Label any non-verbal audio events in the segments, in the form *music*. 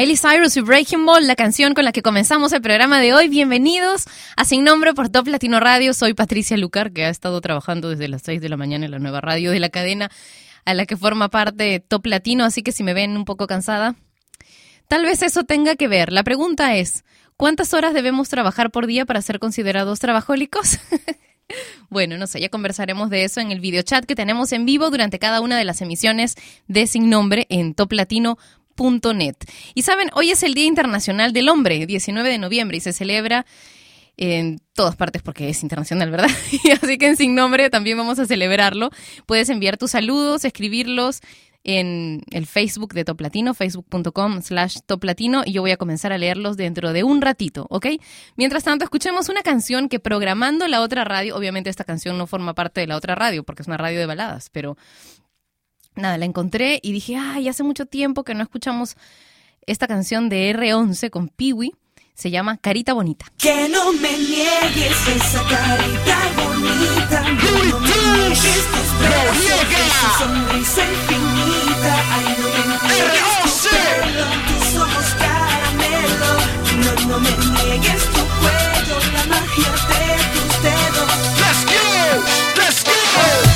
Miley Cyrus y Breaking Ball, la canción con la que comenzamos el programa de hoy. Bienvenidos a Sin Nombre por Top Latino Radio. Soy Patricia Lucar, que ha estado trabajando desde las 6 de la mañana en la nueva radio de la cadena a la que forma parte Top Latino, así que si me ven un poco cansada, tal vez eso tenga que ver. La pregunta es, ¿cuántas horas debemos trabajar por día para ser considerados trabajólicos? *laughs* Bueno, no sé, ya conversaremos de eso en el video chat que tenemos en vivo durante cada una de las emisiones de Sin Nombre en Top Latino y saben, hoy es el Día Internacional del Hombre, 19 de noviembre, y se celebra en todas partes porque es internacional, ¿verdad? *laughs* Y así que en Sin Nombre también vamos a celebrarlo. Puedes enviar tus saludos, escribirlos en el Facebook de Toplatino, facebook.com slash Toplatino, y yo voy a comenzar a leerlos dentro de un ratito, ¿ok? Mientras tanto, escuchemos una canción que programando la otra radio, obviamente esta canción no forma parte de la otra radio porque es una radio de baladas, pero nada, la encontré y dije, ay, hace mucho tiempo que no escuchamos esta canción de R11 con Piwi. Se llama Carita Bonita. Que no me niegues esa carita bonita. No, no me niegues tus brazos, esa sonrisa infinita. Ay, no me niegues tu pelo, tus ojos caramelo. No, no me niegues tu cuello, la magia de tus dedos. Let's go, let's go.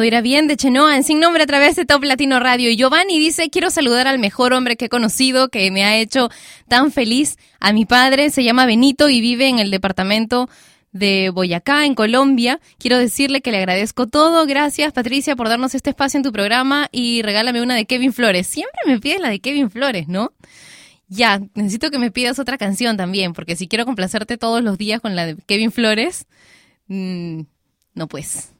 Todo irá bien de Chenoa en Sin Nombre a través de Top Latino Radio. Y Giovanni dice, quiero saludar al mejor hombre que he conocido, que me ha hecho tan feliz. A mi padre se llama Benito y vive en el departamento de Boyacá, en Colombia. Quiero decirle que le agradezco todo. Gracias, Patricia, por darnos este espacio en tu programa y regálame una de Kevin Flores. Siempre me pides la de Kevin Flores, ¿no? Ya, necesito que me pidas otra canción también, porque si quiero complacerte todos los días con la de Kevin Flores, mm, no pues.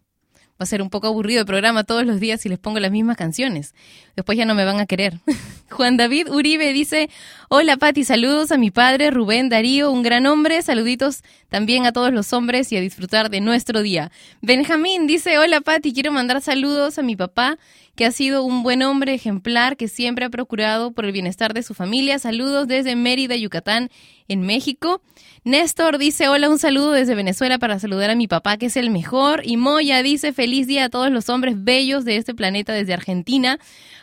Va a ser un poco aburrido el programa todos los días si les pongo las mismas canciones. Después ya no me van a querer. *laughs* Juan David Uribe dice, hola Pati, saludos a mi padre Rubén Darío, un gran hombre, saluditos también a todos los hombres y a disfrutar de nuestro día. Benjamín dice, hola Pati, quiero mandar saludos a mi papá, que ha sido un buen hombre ejemplar, que siempre ha procurado por el bienestar de su familia. Saludos desde Mérida, Yucatán, en México. Néstor dice, hola, un saludo desde Venezuela para saludar a mi papá, que es el mejor. Y Moya dice, feliz día a todos los hombres bellos de este planeta desde Argentina.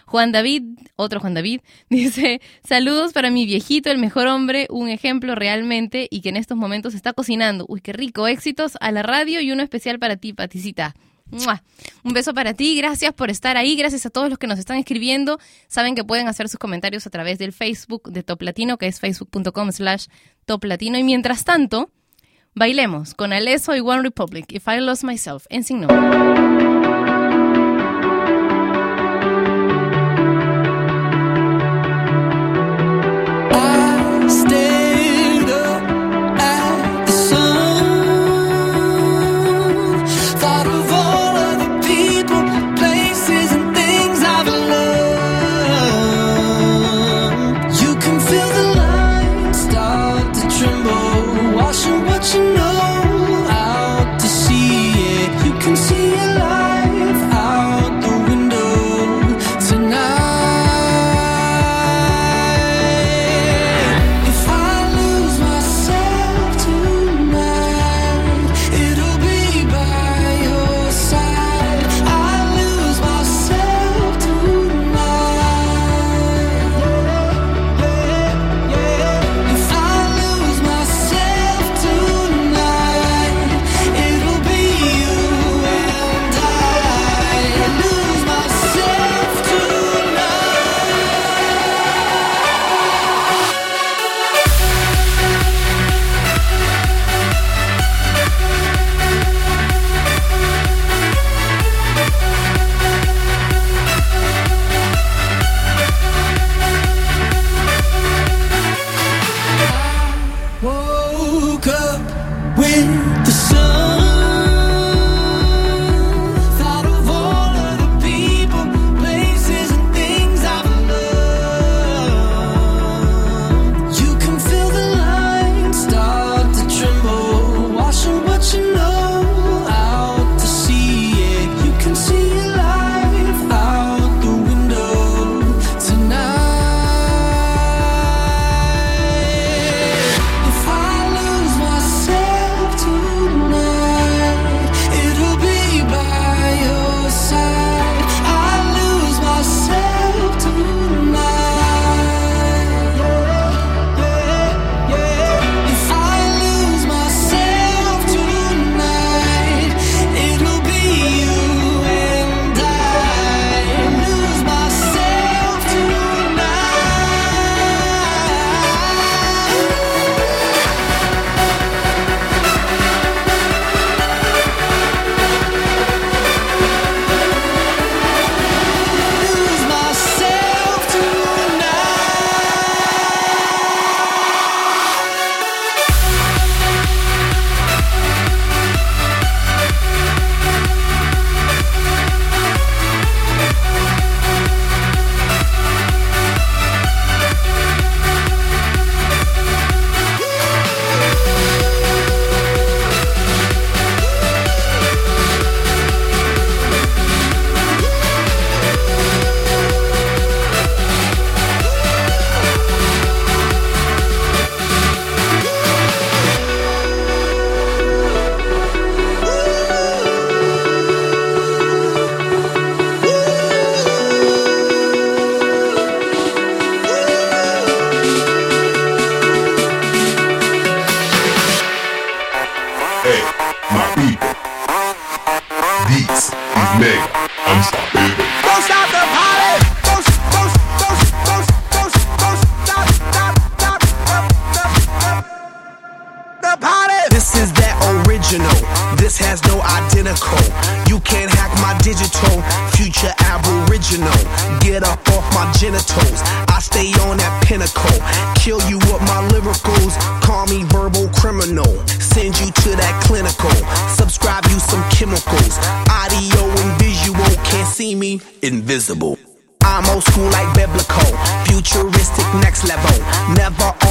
Juan David, otro Juan David, *laughs* dice, saludos para mi viejito, el mejor hombre, un ejemplo realmente y que en estos momentos está cocinando. Uy, qué rico, éxitos a la radio y uno especial para ti, Paticita. Un beso para ti, gracias por estar ahí, gracias a todos los que nos están escribiendo. Saben que pueden hacer sus comentarios a través del Facebook de Top Latino, que es facebook.com slash Top Latino. Y mientras tanto, bailemos con Aleso y One Republic, If I Lost Myself, en Sin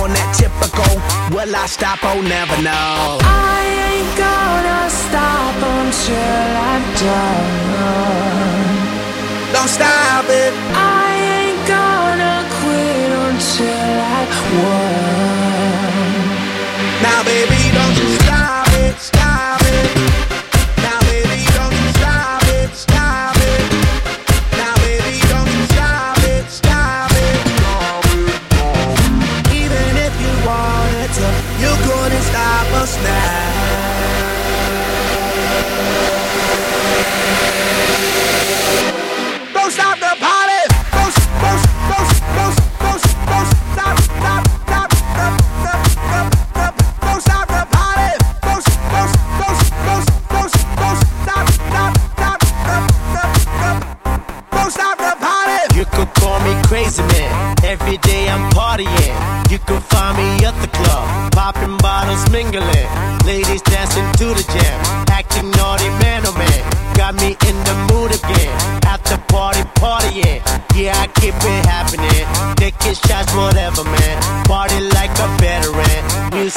on that typical. Will I stop? Oh, never know. I ain't gonna stop until I'm done. Don't stop it. I ain't gonna quit until I won. Now, baby, don't you stop it, stop it.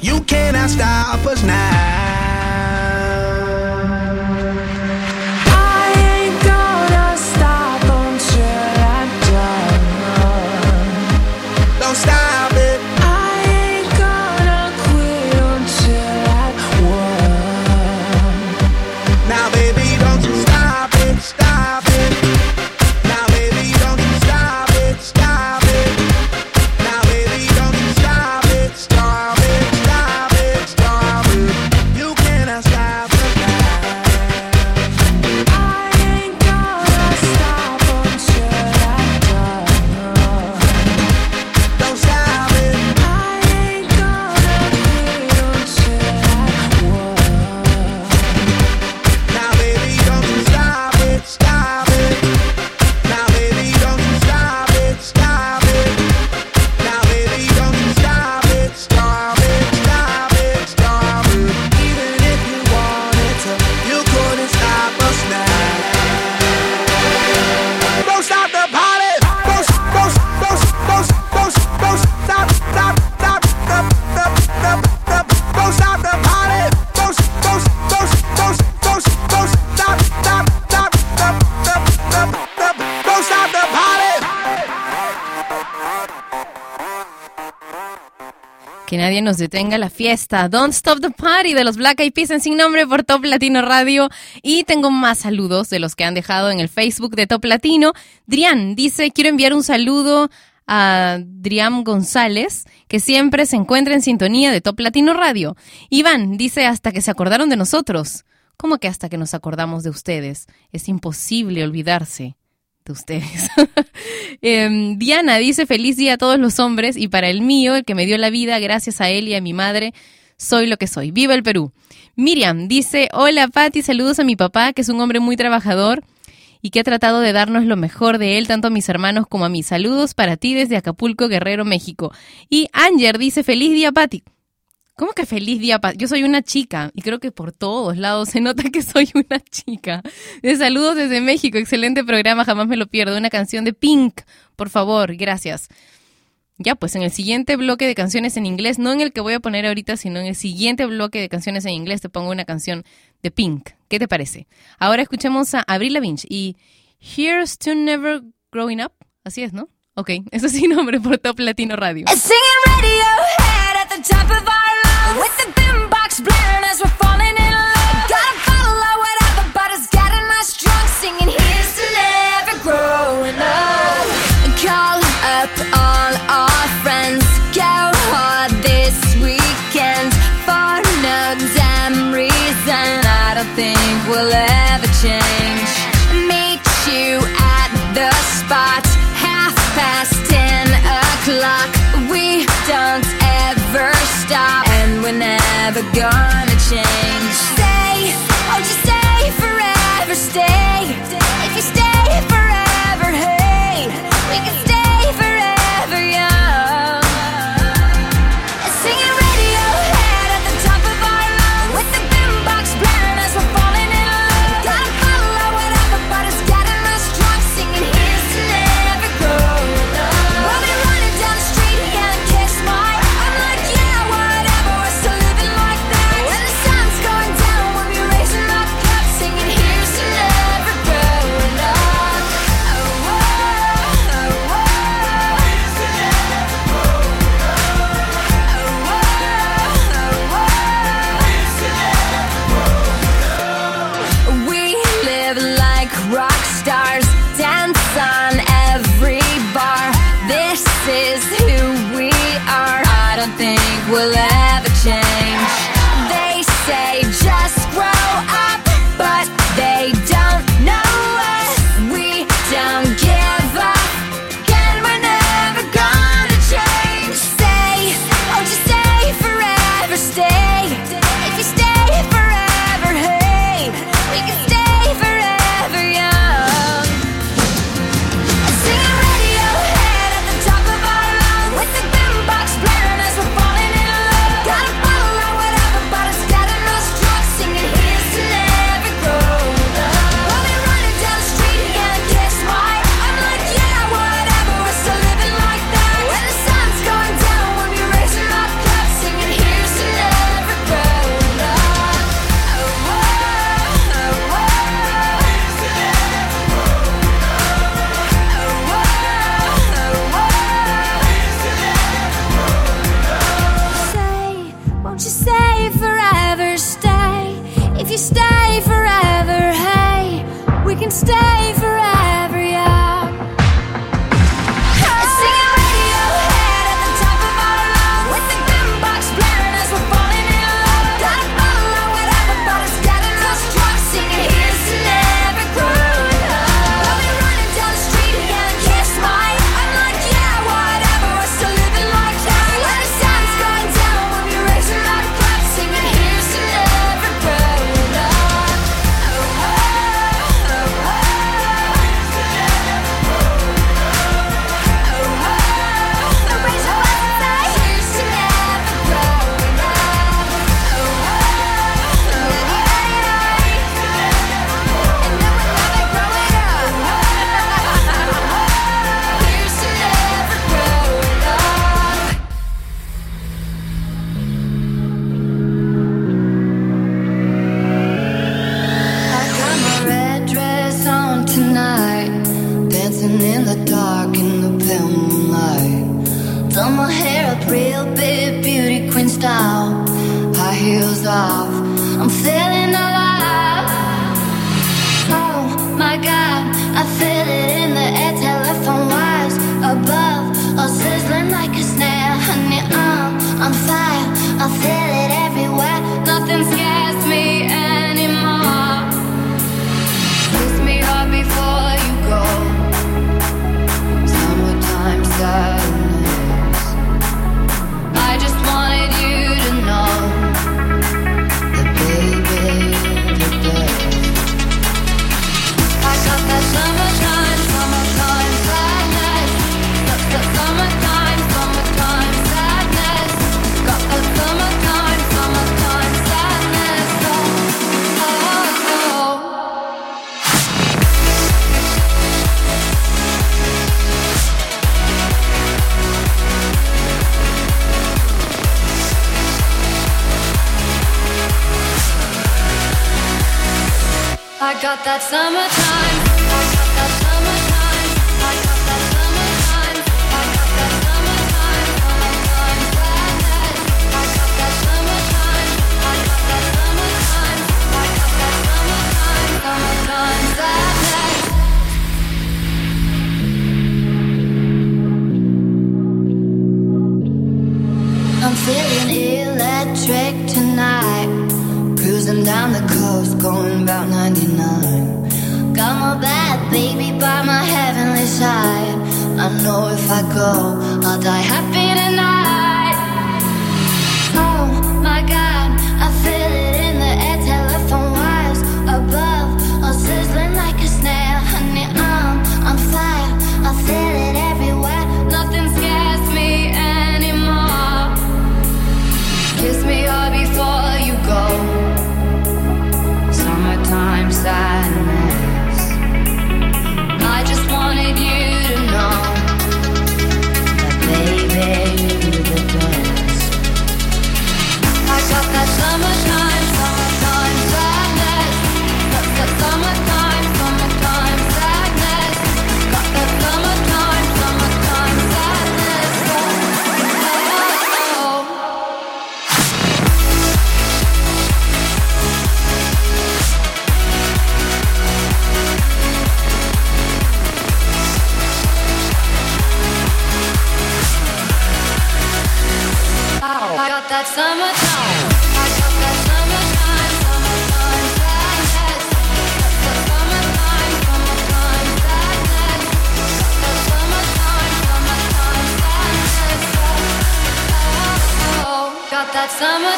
You cannot stop us now. Nadie nos detenga la fiesta. Don't Stop the Party de los Black Eyed Peas en Sin Nombre por Top Latino Radio. Y tengo más saludos de los que han dejado en el Facebook de Top Latino. Drian dice, quiero enviar un saludo a Driam González, que siempre se encuentra en sintonía de Top Latino Radio. Iván dice, hasta que se acordaron de nosotros. ¿Cómo que hasta que nos acordamos de ustedes? Es imposible olvidarse de ustedes. *laughs* Em, Diana dice, feliz día a todos los hombres y para el mío, el que me dio la vida, gracias a él y a mi madre, soy lo que soy. ¡Viva el Perú! Miriam dice, hola Patti, saludos a mi papá, que es un hombre muy trabajador y que ha tratado de darnos lo mejor de él, tanto a mis hermanos como a mí. Saludos para ti desde Acapulco, Guerrero, México. Y Anger dice, feliz día Patti. ¿Cómo que feliz día? Yo soy una chica y creo que por todos lados se nota que soy una chica. De saludos desde México, excelente programa, jamás me lo pierdo. Una canción de Pink, por favor, gracias. Ya, pues en el siguiente bloque de canciones en inglés, no en el que voy a poner ahorita, sino en el siguiente bloque de canciones en inglés, te pongo una canción de Pink. ¿Qué te parece? Ahora escuchemos a Avril Lavigne y Here's to Never Growing Up. Así es, ¿no? Ok, *laughs* eso sí, nombre por Top Latino Radio. Singing With the boombox blaring as we're got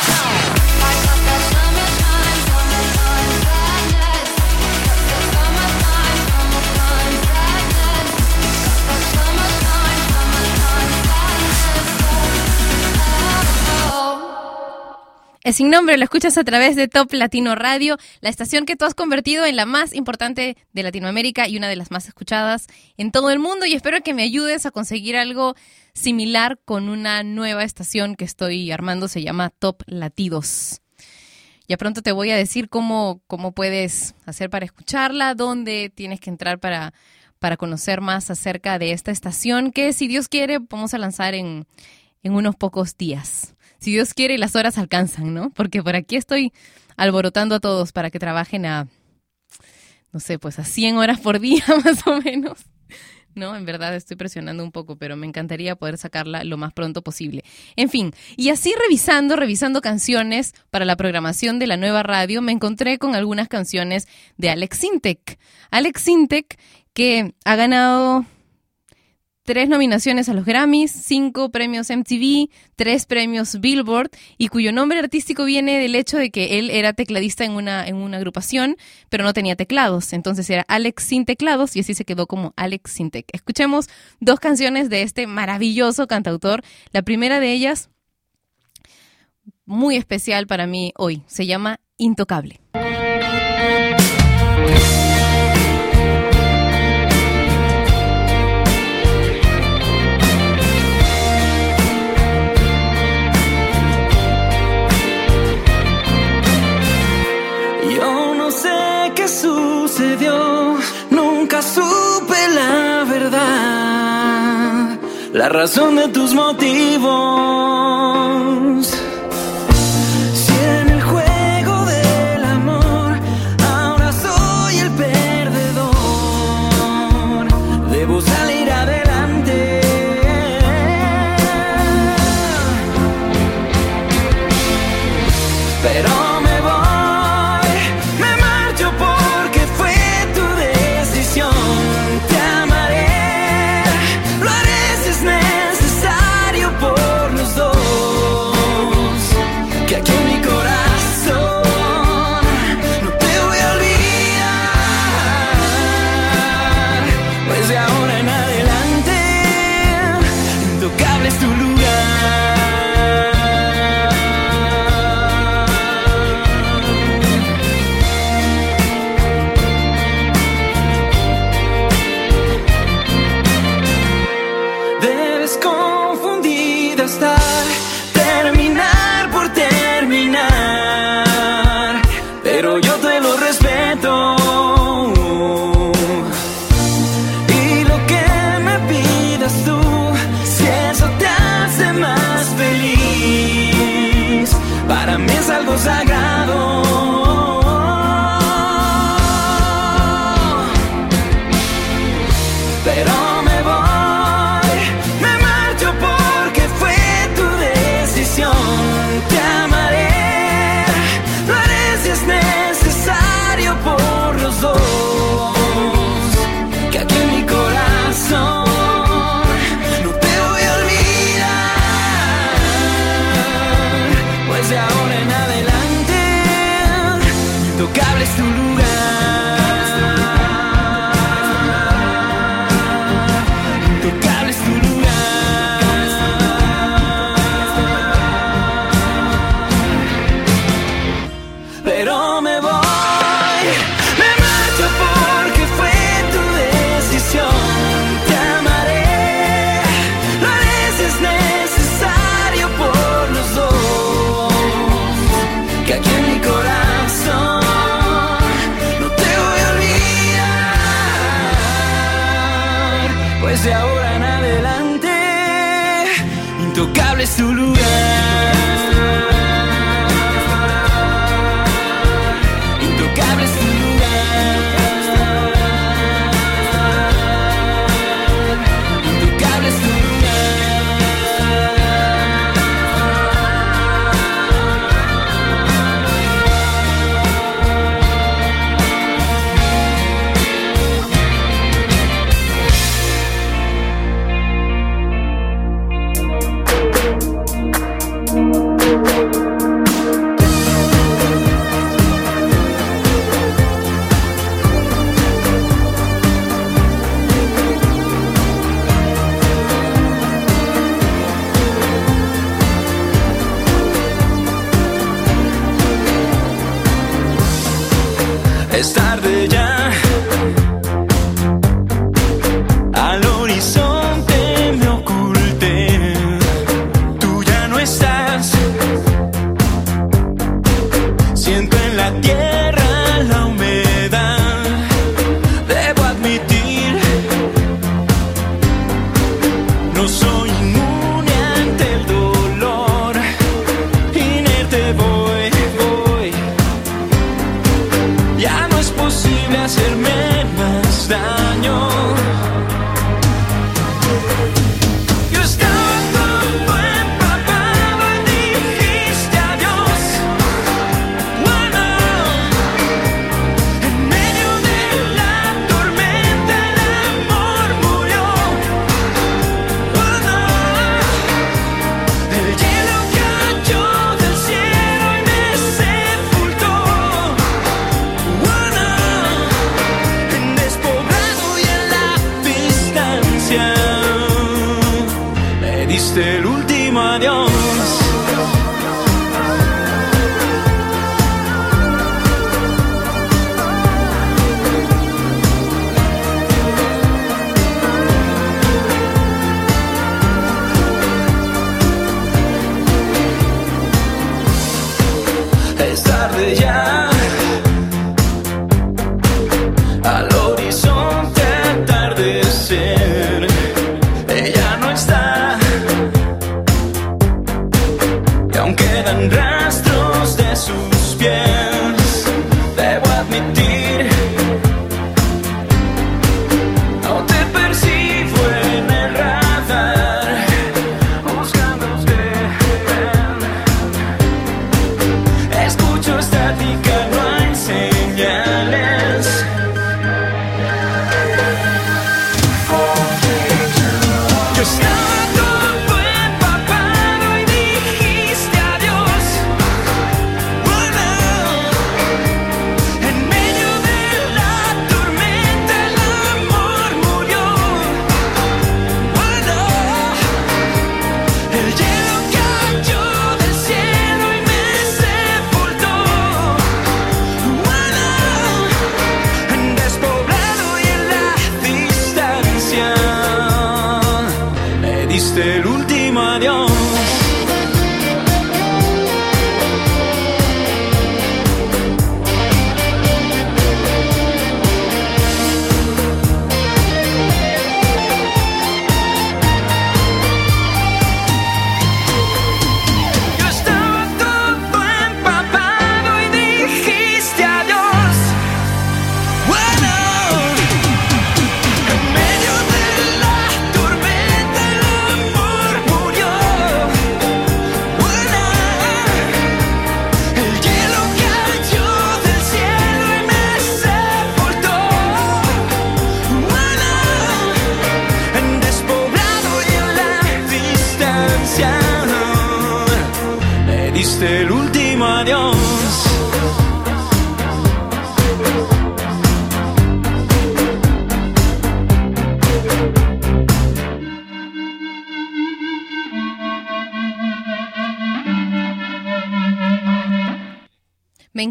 sin nombre, lo escuchas a través de Top Latino Radio, la estación que tú has convertido en la más importante de Latinoamérica y una de las más escuchadas en todo el mundo. Y espero que me ayudes a conseguir algo similar con una nueva estación que estoy armando, se llama Top Latidos. Ya pronto te voy a decir cómo, cómo puedes hacer para escucharla, dónde tienes que entrar para, para conocer más acerca de esta estación que, si Dios quiere, vamos a lanzar en, en unos pocos días. Si Dios quiere las horas alcanzan, ¿no? Porque por aquí estoy alborotando a todos para que trabajen a, no sé, pues a 100 horas por día *laughs* más o menos. No, en verdad estoy presionando un poco, pero me encantaría poder sacarla lo más pronto posible. En fin, y así revisando, revisando canciones para la programación de la nueva radio, me encontré con algunas canciones de Alex Sintek. Alex Sintek que ha ganado tres nominaciones a los Grammys, cinco premios MTV, tres premios Billboard y cuyo nombre artístico viene del hecho de que él era tecladista en una, en una agrupación, pero no tenía teclados. Entonces era Alex sin teclados y así se quedó como Alex Sintec. Escuchemos dos canciones de este maravilloso cantautor. La primera de ellas, muy especial para mí hoy, se llama Intocable. La razón de tus motivos.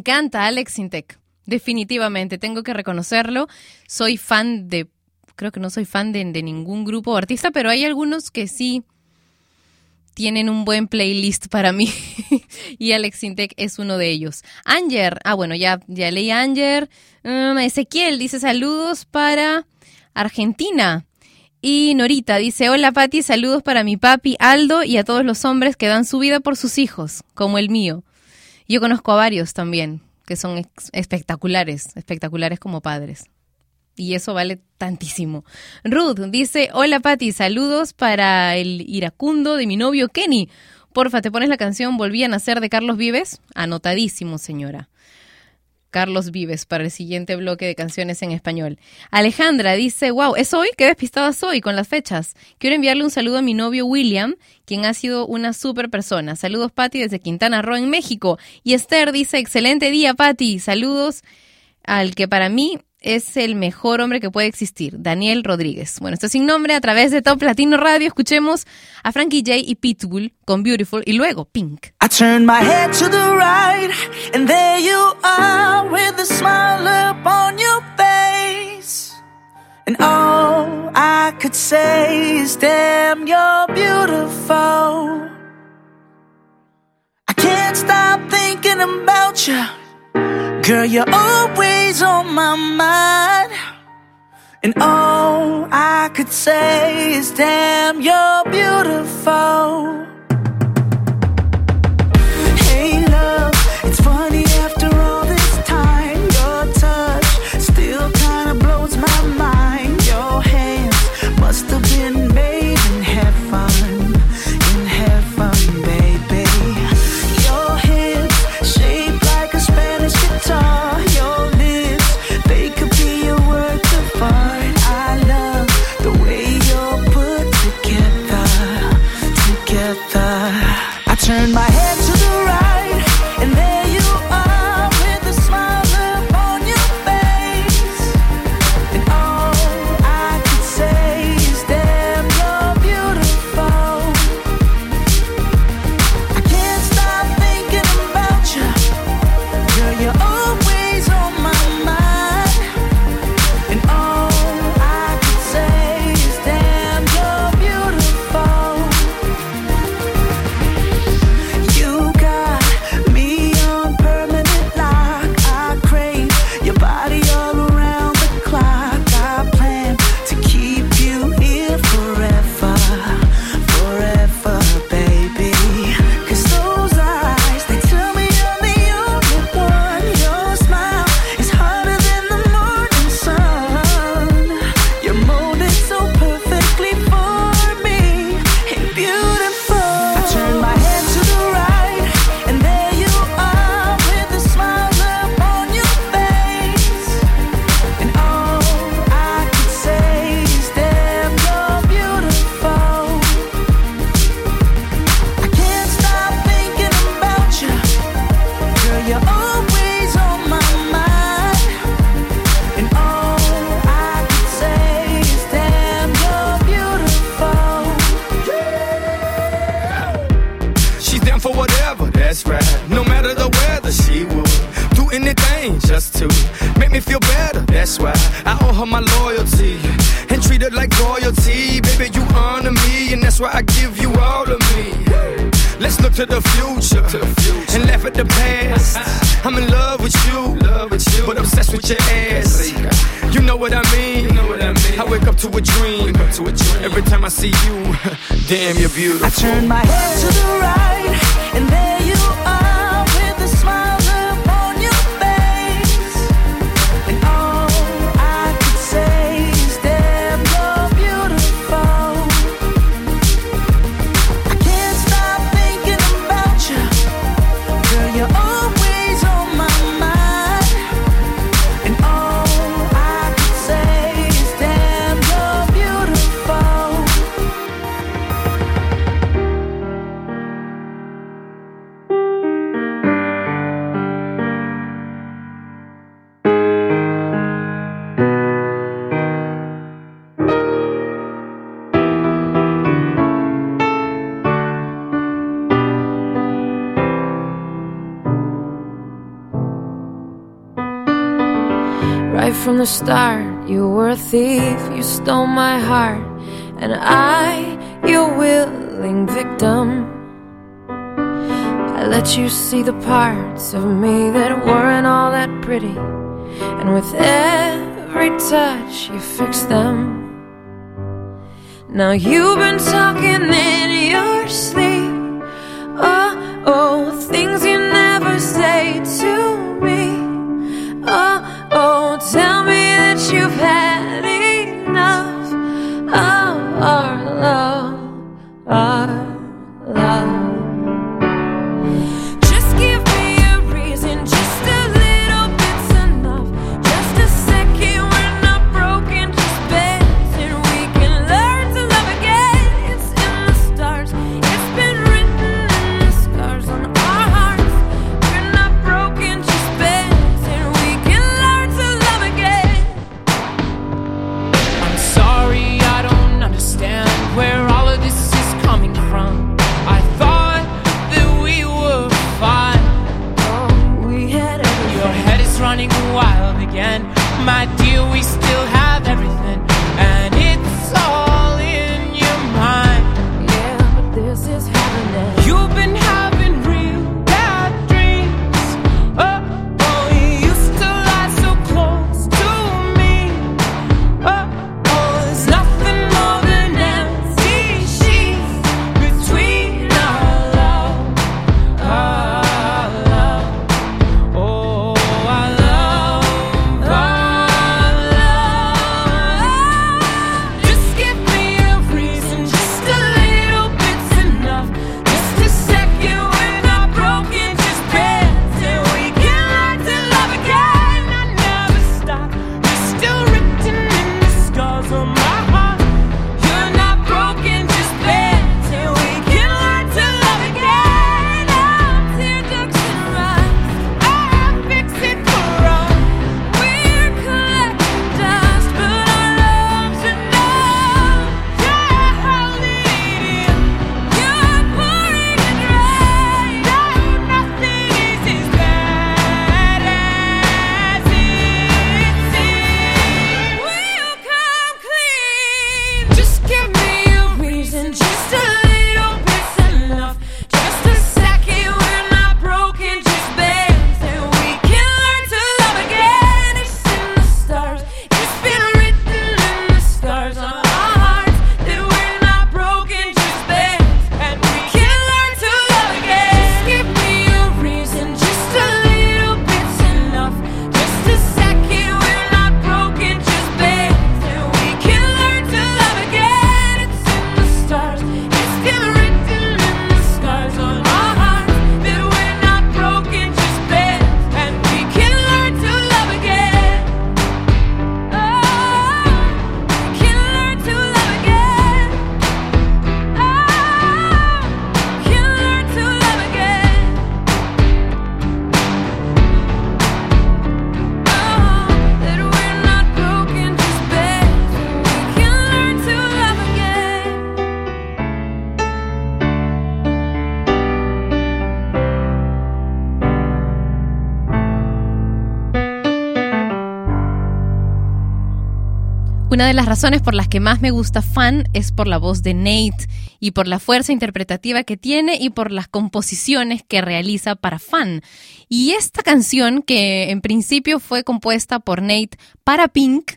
encanta Alex Sintec. Definitivamente, tengo que reconocerlo. Soy fan de. Creo que no soy fan de, ningún grupo o artista, pero hay algunos que sí tienen un buen playlist para mí *laughs* y Alex Intec es uno de ellos. Anger, ah bueno, ya, ya leí Anger. Um, Ezequiel dice saludos para Argentina. Y Norita dice, hola Patti, saludos para mi papi Aldo y a todos los hombres que dan su vida por sus hijos, como el mío. Yo conozco a varios también que son espectaculares, espectaculares como padres. Y eso vale tantísimo. Ruth dice, hola Patti, saludos para el iracundo de mi novio Kenny. Porfa, ¿te pones la canción Volví a nacer de Carlos Vives? Anotadísimo, señora. Carlos Vives para el siguiente bloque de canciones en español. Alejandra dice, wow, es hoy, qué despistada soy con las fechas. Quiero enviarle un saludo a mi novio William, quien ha sido una super persona. Saludos, Patti, desde Quintana Roo, en México. Y Esther dice, excelente día, Patti. Saludos al que para mí es el mejor hombre que puede existir, Daniel Rodríguez. Bueno, esto es sin nombre a través de Top Latino Radio. Escuchemos a Frankie J y Pitbull con Beautiful y luego Pink. I turn my head to the right and there you are with a smile upon your face. And all I could say is damn you're beautiful. I can't stop thinking about you. Girl, you're always on my mind. And all I could say is, damn, you're beautiful. Hey, love, it's funny. Now you've been. So de las razones por las que más me gusta Fan es por la voz de Nate y por la fuerza interpretativa que tiene y por las composiciones que realiza para Fan. Y esta canción, que en principio fue compuesta por Nate para Pink,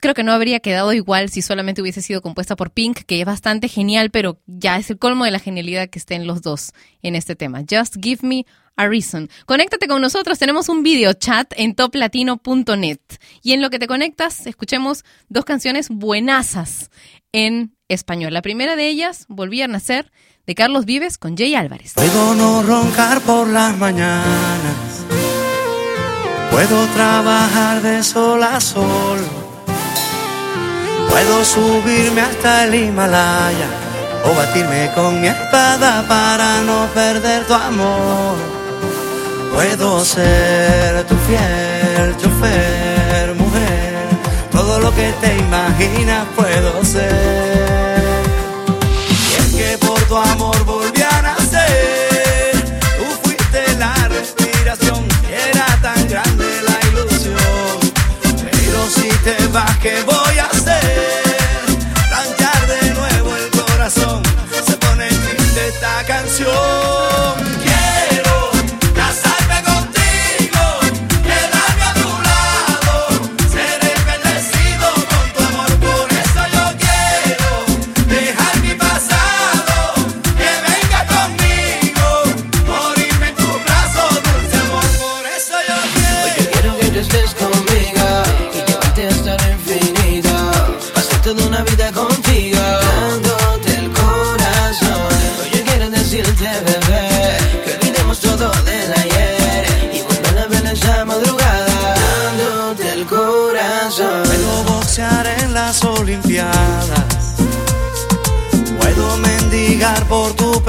creo que no habría quedado igual si solamente hubiese sido compuesta por Pink, que es bastante genial, pero ya es el colmo de la genialidad que estén los dos en este tema. Just Give Me a Reason. Conéctate con nosotros, tenemos un video chat en toplatino.net. Y en lo que te conectas, escuchemos dos canciones buenazas en español. La primera de ellas, Volví a Nacer, de Carlos Vives con Jay Álvarez. Puedo no roncar por las mañanas, puedo trabajar de sol a sol. Puedo subirme hasta el Himalaya o batirme con mi espada para no perder tu amor. Puedo ser tu fiel chofer, mujer, todo lo que te imaginas puedo ser.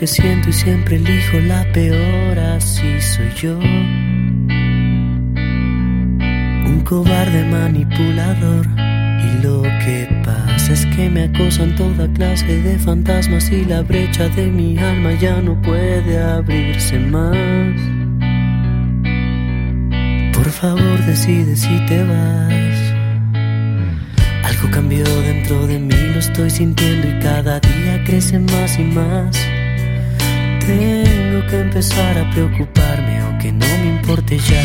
que siento y siempre elijo la peor, así soy yo. Un cobarde manipulador. Y lo que pasa es que me acosan toda clase de fantasmas y la brecha de mi alma ya no puede abrirse más. Por favor decide si te vas. Algo cambió dentro de mí, lo estoy sintiendo y cada día crece más y más. Tengo que empezar a preocuparme, aunque no me importe ya.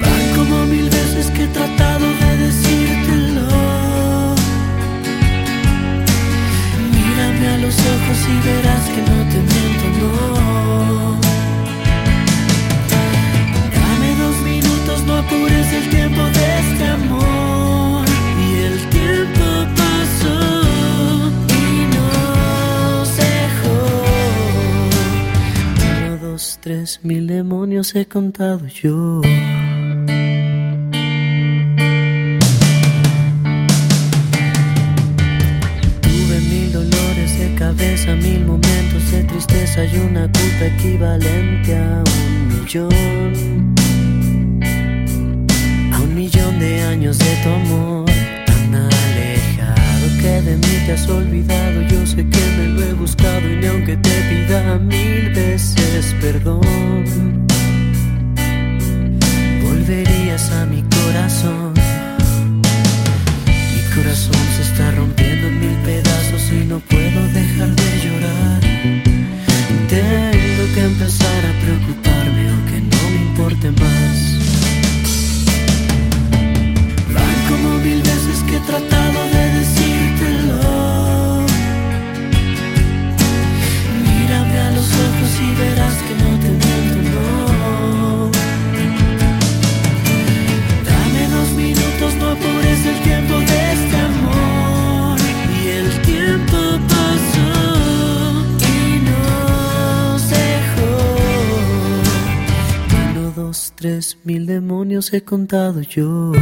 Van como mil veces que he tratado de decírtelo. Mírame a los ojos y verás mil demonios he contado yo. Tuve mil dolores de cabeza, mil momentos de tristeza y una culpa equivalente a un millón. A un millón de años de tu amor, tan alejado que de mí te has olvidado. Yo sé que aunque te pida mil veces perdón, volverías a mi corazón. Mi corazón se está rompiendo en mil pedazos y no puedo dejar de llorar. Tengo que empezar a preocuparme aunque no me importe más. Demonios he contado yo.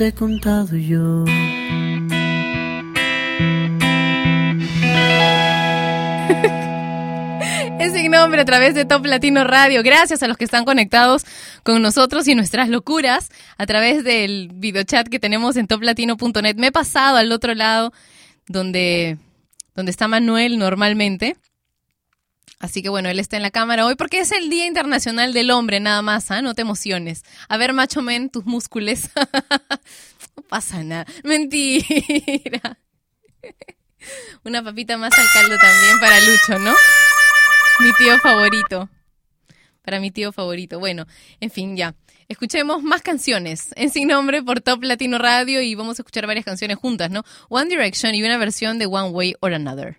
He contado yo. *laughs* Es sin nombre a través de Top Latino Radio. Gracias a los que están conectados con nosotros y nuestras locuras a través del videochat que tenemos en toplatino.net. Me he pasado al otro lado donde, donde está Manuel normalmente. Así que bueno, él está en la cámara hoy porque es el Día Internacional del Hombre, nada más, ¿ah? No te emociones. A ver, macho men, tus músculos. *laughs* no pasa nada. Mentira. *laughs* Una papita más al caldo también para Lucho, ¿no? Mi tío favorito. Para mi tío favorito. Bueno, en fin, ya. Escuchemos más canciones en Sin Nombre por Top Latino Radio y vamos a escuchar varias canciones juntas, ¿no? One Direction y una versión de One Way or Another.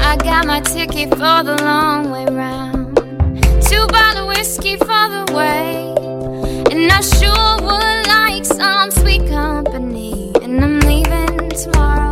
I got my ticket for the long way round. Two bottle whiskey for the way. And I sure would like some sweet company. And I'm leaving tomorrow.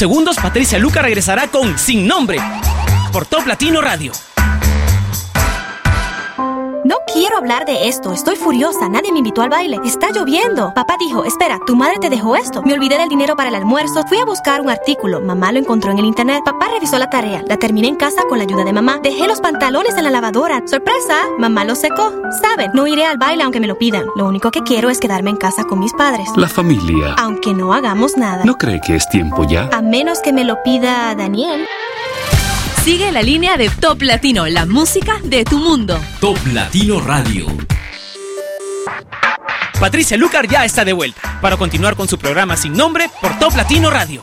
segundos, Patricia Luca regresará con Sin Nombre por Top Latino Radio. No quiero hablar de esto. Estoy furiosa. Nadie me invitó al baile. Está lloviendo. Papá dijo, espera, tu madre te dejó esto. Me olvidé del dinero para el almuerzo. Fui a buscar un artículo. Mamá lo encontró en el internet. Papá revisó la tarea, la terminé en casa con la ayuda de mamá, dejé los pantalones en la lavadora. Sorpresa, mamá los secó. Saben, no iré al baile aunque me lo pidan. Lo único que quiero es quedarme en casa con mis padres. La familia. Aunque no hagamos nada. ¿No cree que es tiempo ya? A menos que me lo pida Daniel. Sigue la línea de Top Latino, la música de tu mundo. Top Latino Radio. Patricia Lucar ya está de vuelta para continuar con su programa sin nombre por Top Latino Radio.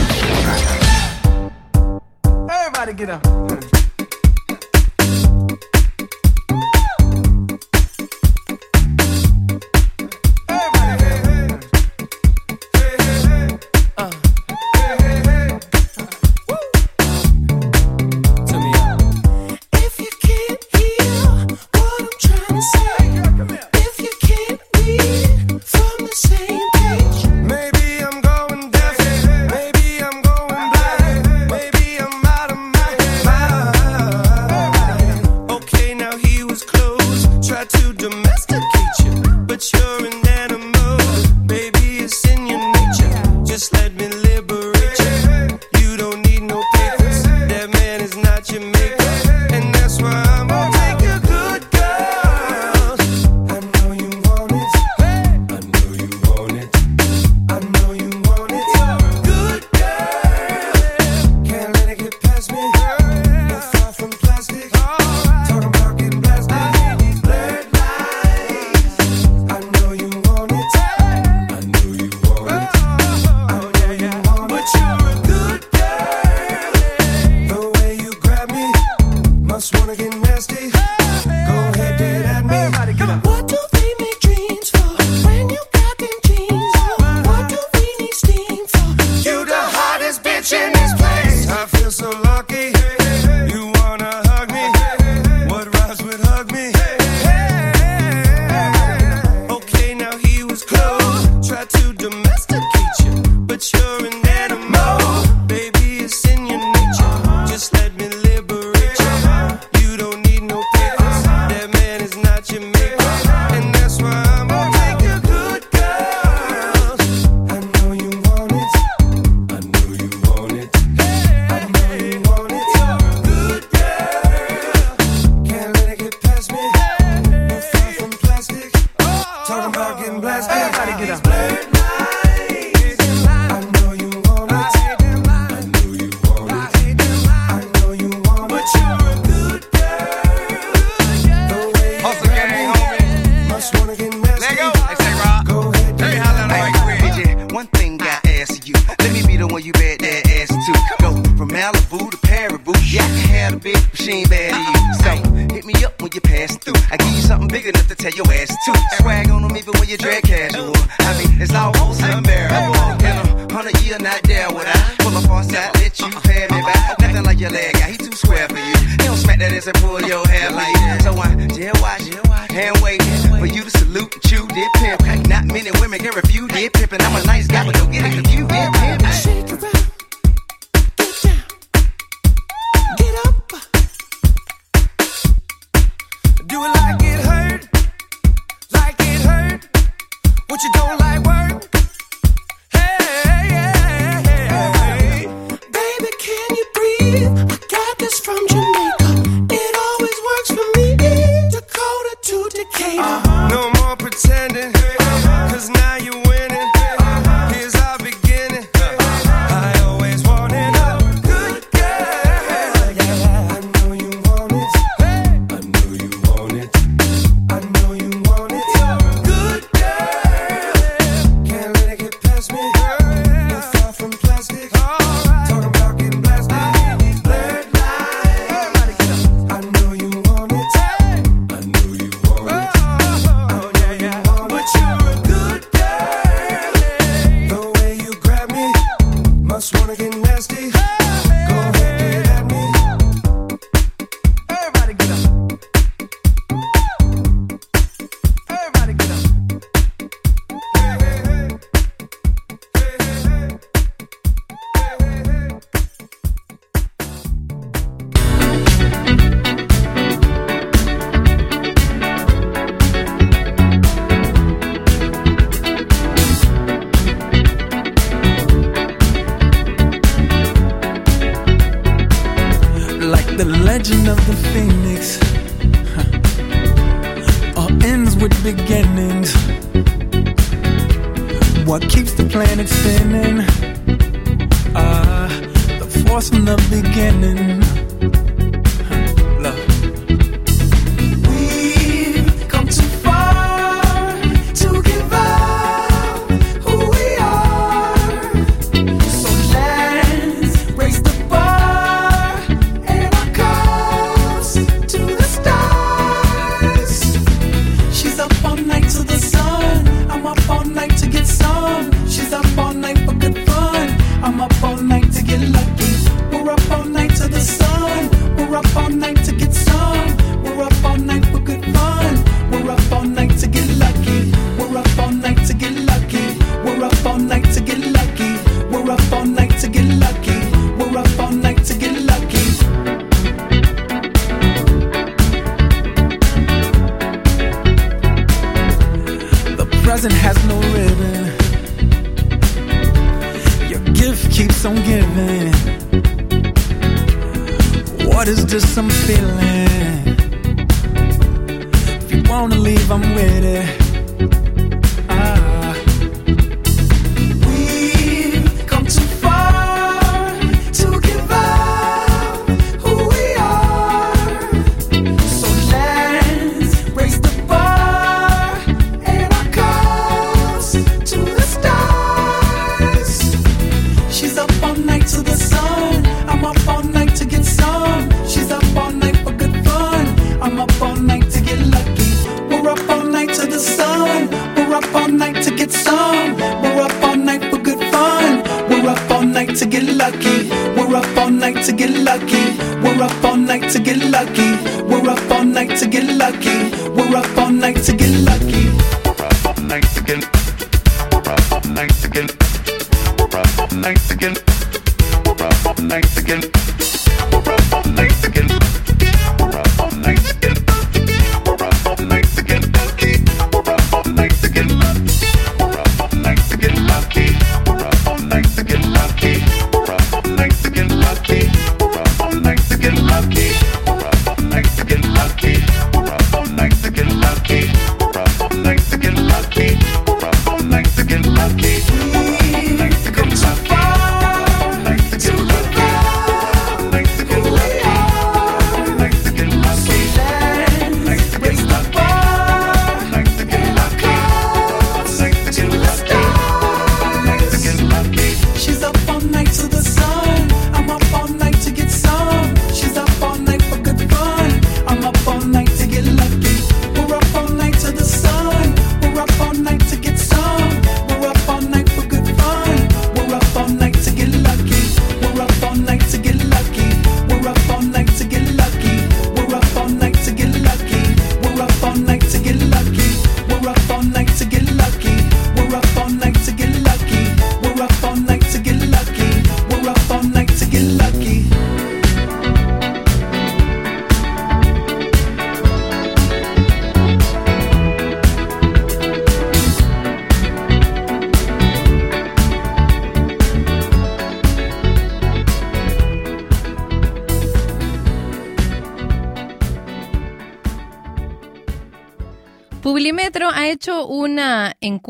Must wanna get nasty. Go ahead, get at me. Everybody get up.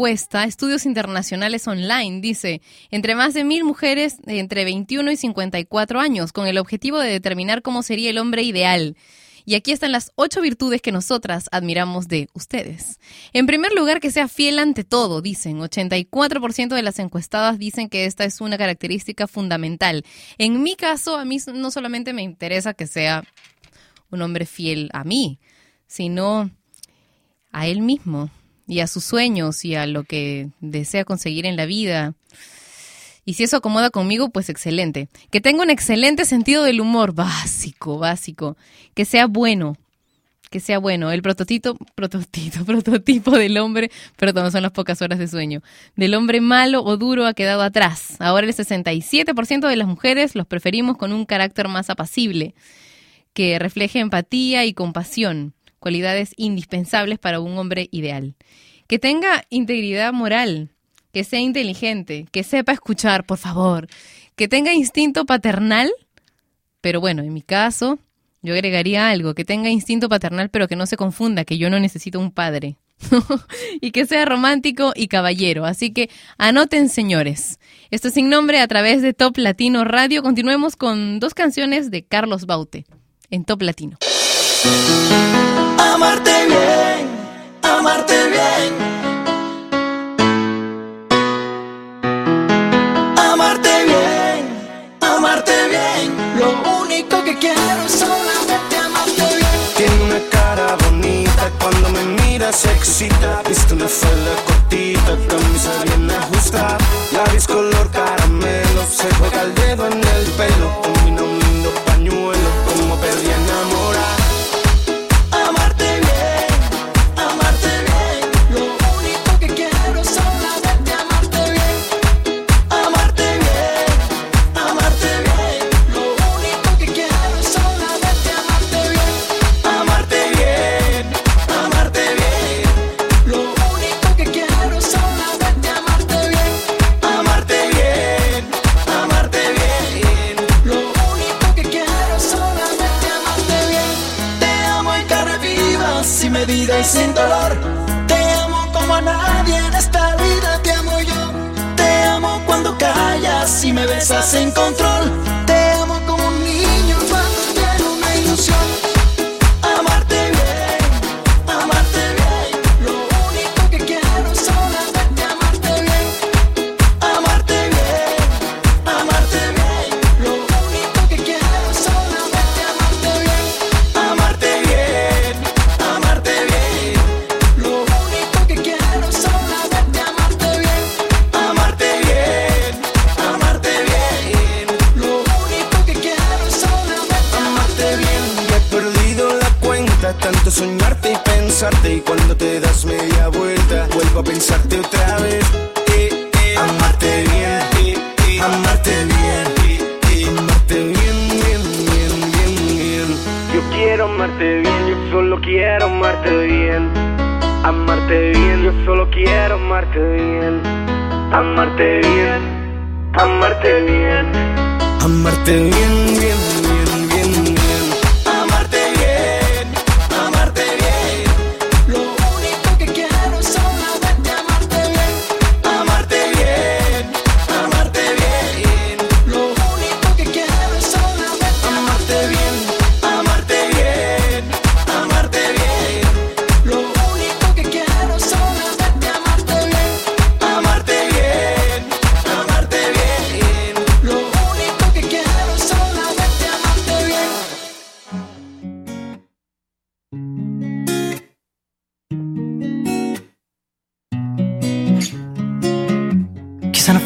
encuesta, Estudios Internacionales Online dice, entre más de mil mujeres entre 21 y 54 años, con el objetivo de determinar cómo sería el hombre ideal. Y aquí están las ocho virtudes que nosotras admiramos de ustedes. En primer lugar, que sea fiel ante todo, dicen. 84% de las encuestadas dicen que esta es una característica fundamental. En mi caso, a mí no solamente me interesa que sea un hombre fiel a mí, sino a él mismo y a sus sueños y a lo que desea conseguir en la vida. Y si eso acomoda conmigo, pues excelente. Que tenga un excelente sentido del humor, básico, básico. Que sea bueno, que sea bueno. El prototipo, prototipo, *laughs* prototipo del hombre, perdón, son las pocas horas de sueño. Del hombre malo o duro ha quedado atrás. Ahora el 67% de las mujeres los preferimos con un carácter más apacible, que refleje empatía y compasión cualidades indispensables para un hombre ideal. Que tenga integridad moral, que sea inteligente, que sepa escuchar, por favor, que tenga instinto paternal, pero bueno, en mi caso, yo agregaría algo, que tenga instinto paternal, pero que no se confunda, que yo no necesito un padre. *laughs* y que sea romántico y caballero. Así que anoten, señores. Esto es sin nombre a través de Top Latino Radio. Continuemos con dos canciones de Carlos Baute en Top Latino. Amarte bien, amarte bien. Amarte bien, amarte bien. Lo único que quiero es solamente amarte bien. Tiene una cara bonita cuando me mira se excita. Viste una falda cortita, camisa bien Te amo como a nadie en esta vida te amo yo. Te amo cuando callas y me besas en control. Y cuando te das media vuelta, vuelvo a pensarte otra vez. Eh, eh, amarte bien, eh, eh, amarte bien, eh, amarte bien, bien, bien, bien, bien. Yo quiero amarte bien, yo solo quiero amarte bien. Amarte bien, yo solo quiero amarte bien. Amarte bien, amarte bien. Amarte bien, bien,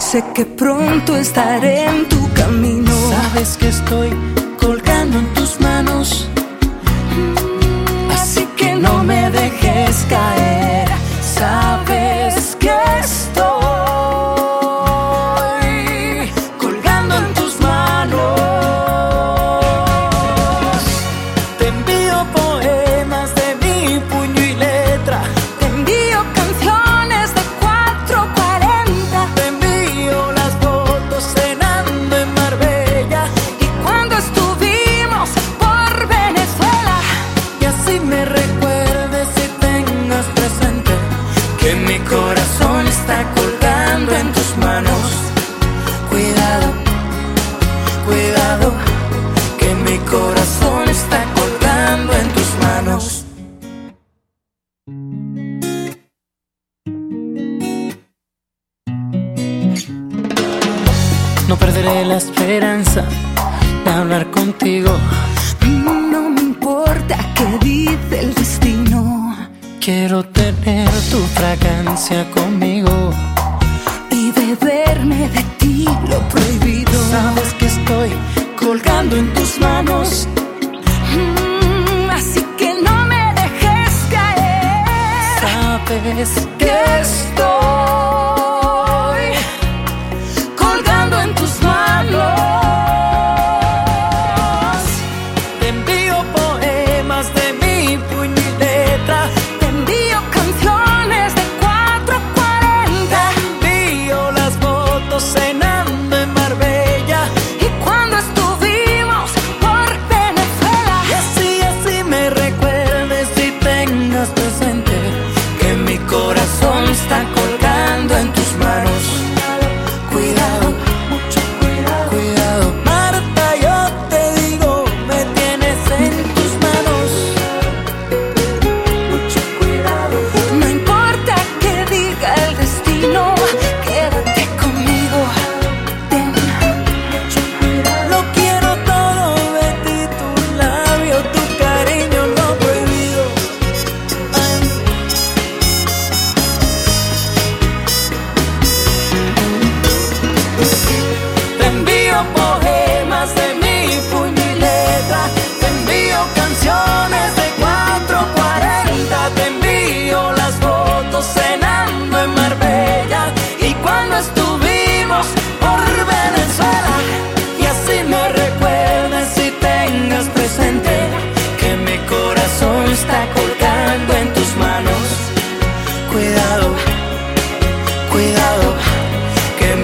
Sé que pronto estaré en tu camino. Sabes que estoy colgando en tus manos. de hablar contigo. No me importa qué dice el destino. Quiero tener tu fragancia conmigo y beberme de ti lo prohibido. Sabes que estoy colgando en tus manos. Mm, así que no me dejes caer. Sabes que estoy.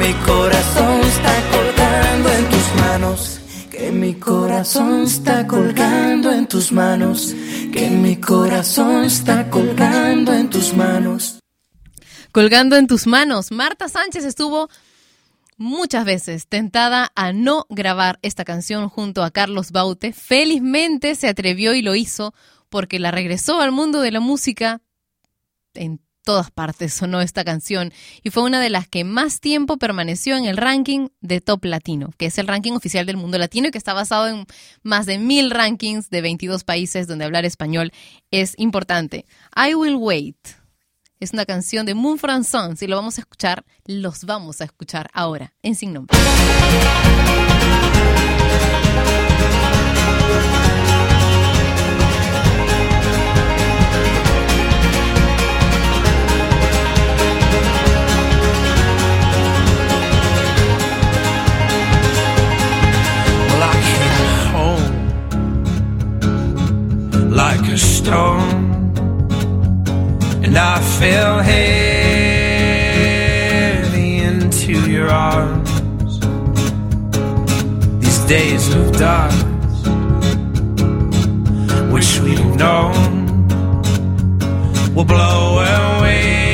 Mi corazón está colgando en tus manos, que mi corazón está colgando en tus manos, que mi corazón está colgando en tus manos. Colgando en tus manos. Marta Sánchez estuvo muchas veces tentada a no grabar esta canción junto a Carlos Baute. Felizmente se atrevió y lo hizo porque la regresó al mundo de la música. En todas partes sonó esta canción y fue una de las que más tiempo permaneció en el ranking de Top Latino, que es el ranking oficial del mundo latino y que está basado en más de mil rankings de 22 países donde hablar español es importante. I Will Wait. Es una canción de Moon Sons y lo vamos a escuchar, los vamos a escuchar ahora, en Sin Nombre. Like a stone, and I fell heavy into your arms. These days of dark, which we've known, will blow away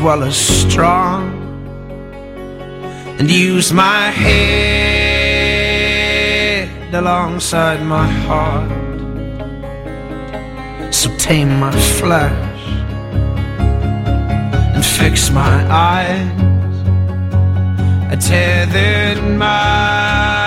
well as strong and use my head alongside my heart. So tame my flesh and fix my eyes. A tethered my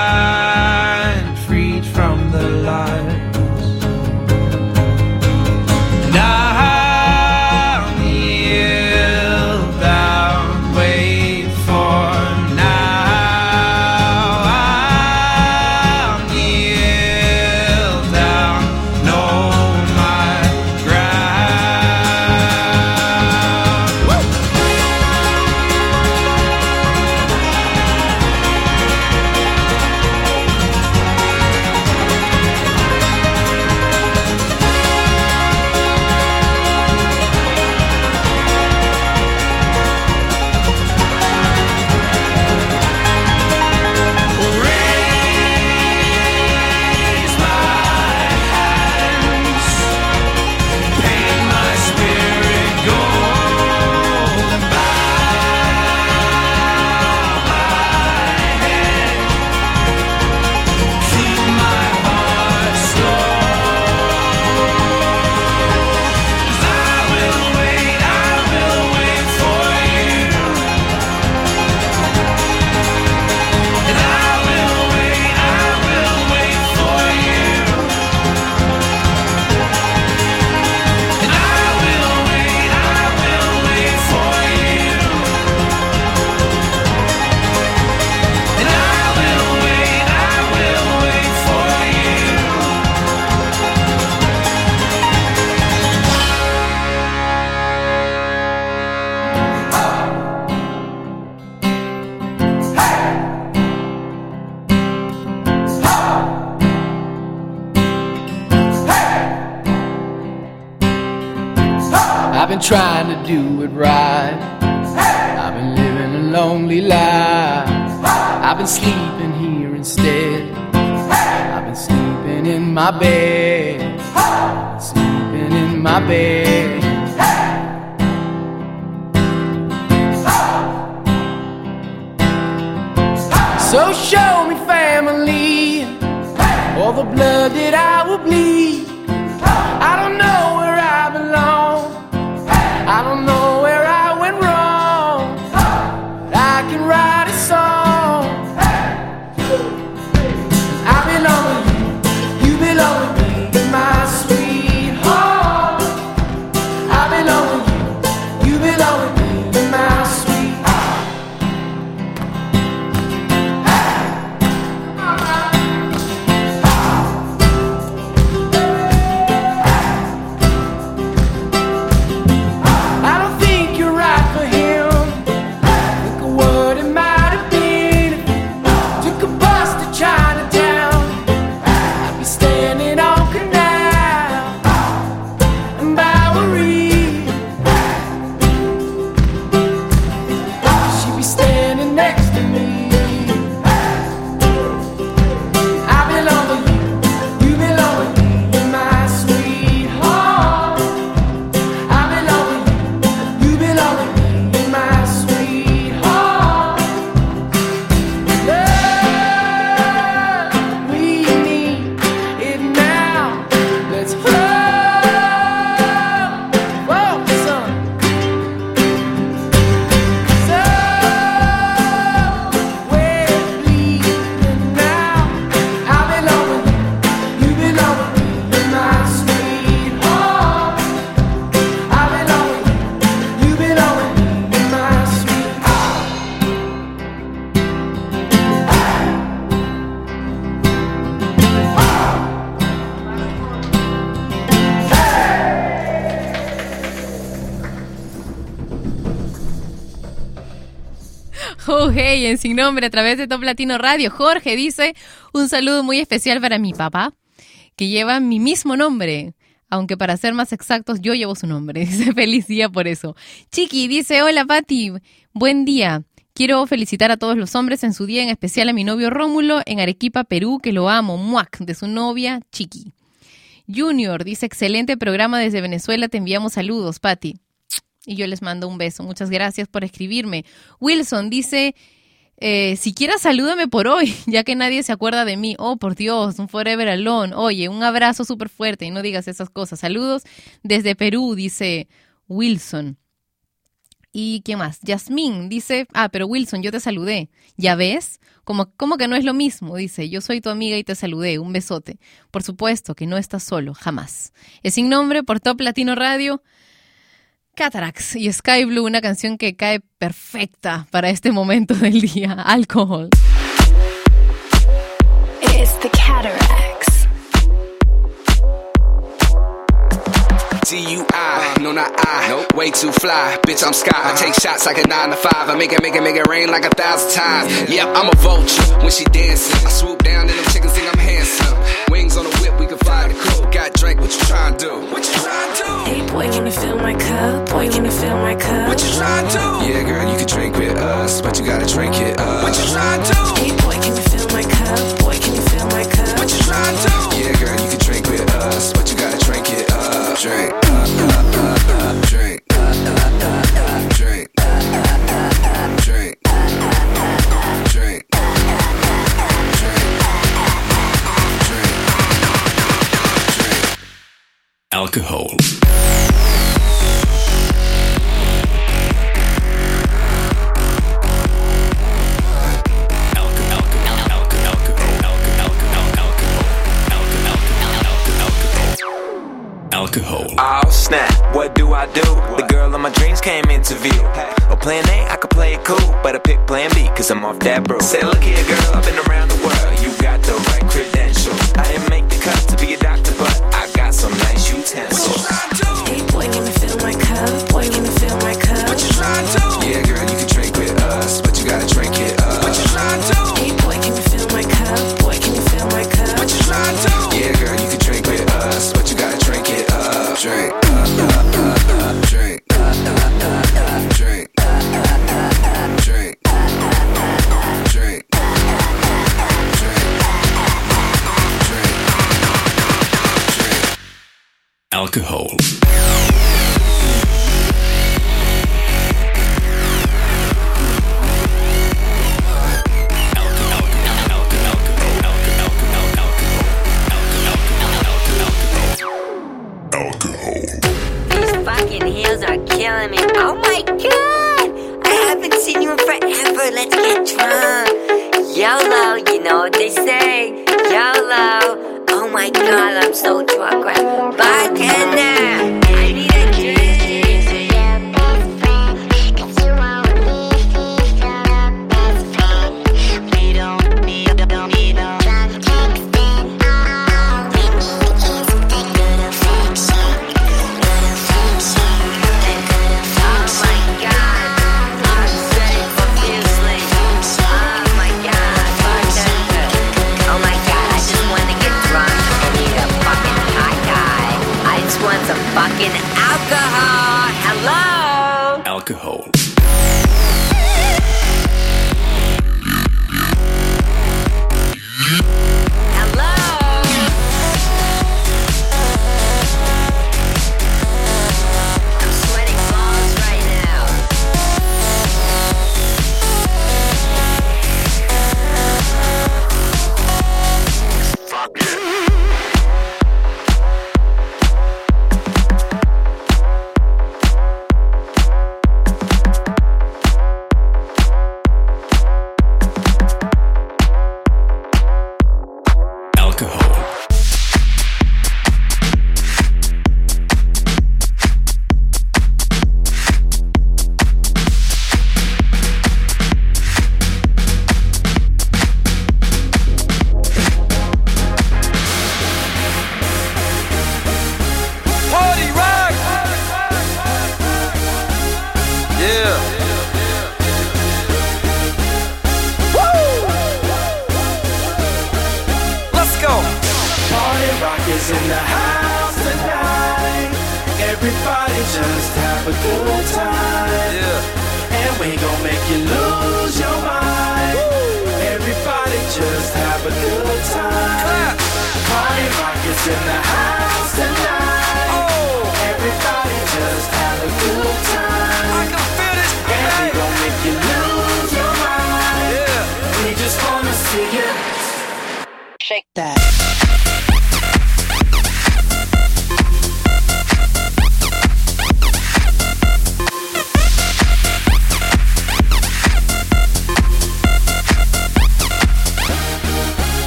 sin nombre a través de Top Latino Radio. Jorge dice, un saludo muy especial para mi papá, que lleva mi mismo nombre. Aunque para ser más exactos, yo llevo su nombre. *laughs* Dice, feliz día por eso. Chiqui dice, hola Pati, buen día. Quiero felicitar a todos los hombres en su día, en especial a mi novio Rómulo en Arequipa, Perú, que lo amo, muac, de su novia Chiqui. Junior dice, excelente programa desde Venezuela, te enviamos saludos, Patti. Y yo les mando un beso. Muchas gracias por escribirme. Wilson dice, eh, siquiera salúdame por hoy, *laughs* ya que nadie se acuerda de mí. Oh, por Dios, un forever alone. Oye, un abrazo súper fuerte y no digas esas cosas. Saludos desde Perú, dice Wilson. ¿Y quién más? Yasmín dice, ah, pero Wilson, yo te saludé. ¿Ya ves? Como, como que no es lo mismo, dice, yo soy tu amiga y te saludé, un besote. Por supuesto que no estás solo, jamás. Es sin nombre por Top Latino Radio. Cataracts y Sky Blue, una canción que cae perfecta para este momento del día. Alcohol. It's the cataracts. T-U-I, no not I, nope. way too fly, bitch I'm sky. I take shots like a nine to five, I make it, make it, make it rain like a thousand times. Yep, I'm a vulture when she dancing. I swoop down and them chickens think I'm handsome. Wings on the whip, we can fly the coop. Got Drake, what you trying to do? What you trying to do? Hey boy, can you fill my cup? Boy, can you fill my cup? What you trying to? Yeah, girl, you can drink with us, but you gotta drink it up. What you trying to? Hey boy, can you fill my cup? Boy, can you fill my cup? What you trying to? Yeah, girl, you can drink with us, but you gotta drink it up. Drink, uh, uh, uh, uh, drink, uh, uh, uh, uh, drink, uh, uh, uh, drink, uh, uh, uh, drink. Alcohol. Alcohol. Oh snap, what do I do? The girl of my dreams came into view. Oh, plan A, I could play it cool, but I pick plan B, cause I'm off that bro. Say, look here, girl, I've been around the world, you got the right credentials. I didn't make the cut to be a doctor, but I got some nice utensils. Hey boy, can you fill my cup? Boy, can you fill my cup? What you trying to? Yeah, girl, you can drunk. YOLO, you know what they say. YOLO. Oh my god, I'm so drunk right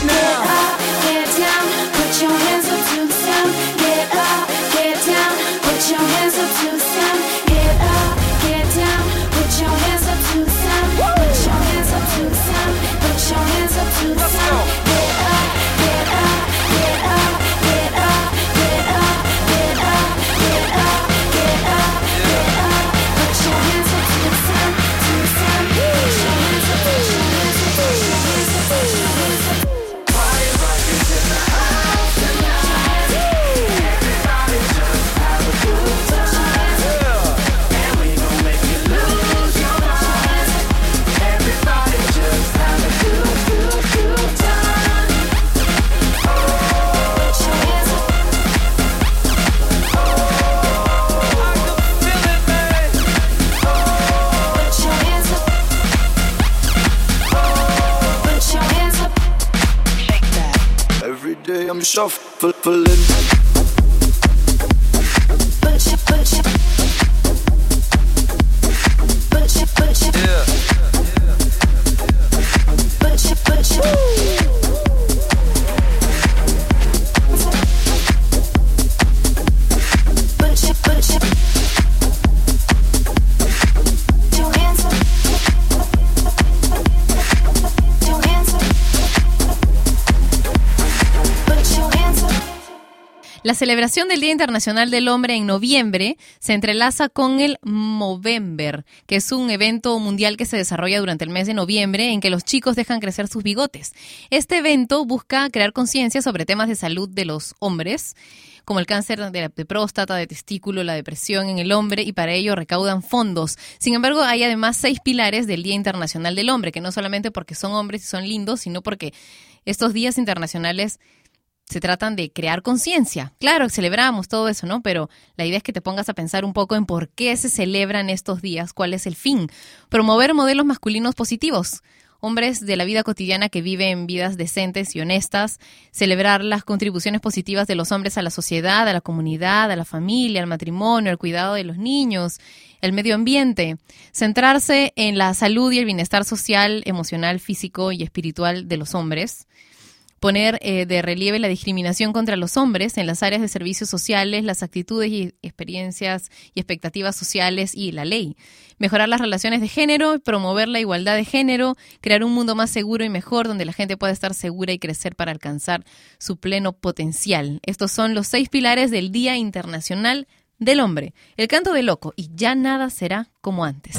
it now. I'm shuffling. La celebración del Día Internacional del Hombre en noviembre se entrelaza con el Movember, que es un evento mundial que se desarrolla durante el mes de noviembre en que los chicos dejan crecer sus bigotes. Este evento busca crear conciencia sobre temas de salud de los hombres, como el cáncer de, la- próstata, de testículo, la depresión en el hombre, y para ello recaudan fondos. Sin embargo, hay además seis pilares del Día Internacional del Hombre, que no solamente porque son hombres y son lindos, sino porque estos días internacionales se tratan de crear conciencia. Claro, celebramos todo eso, ¿no? Pero la idea es que te pongas a pensar un poco en por qué se celebran estos días, cuál es el fin. Promover modelos masculinos positivos, hombres de la vida cotidiana que viven vidas decentes y honestas, celebrar las contribuciones positivas de los hombres a la sociedad, a la comunidad, a la familia, al matrimonio, al cuidado de los niños, el medio ambiente, centrarse en la salud y el bienestar social, emocional, físico y espiritual de los hombres poner eh, de relieve la discriminación contra los hombres en las áreas de servicios sociales, las actitudes y experiencias y expectativas sociales y la ley. Mejorar las relaciones de género, promover la igualdad de género, crear un mundo más seguro y mejor donde la gente pueda estar segura y crecer para alcanzar su pleno potencial. Estos son los seis pilares del Día Internacional del Hombre. El canto de loco y ya nada será como antes.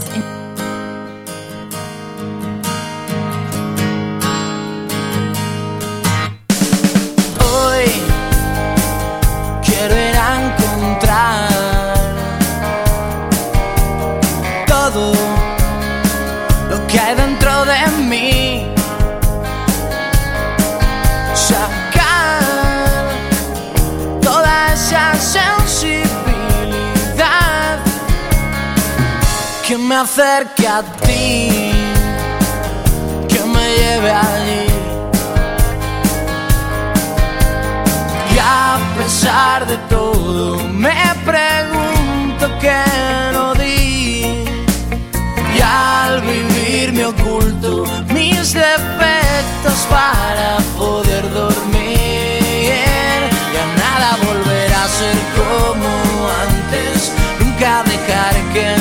Que me acerque a ti, que me lleve allí. Y a pesar de todo, me pregunto qué no di. Y al vivir me oculto mis defectos para poder dormir. Ya nada volverá a ser como antes. Nunca dejar que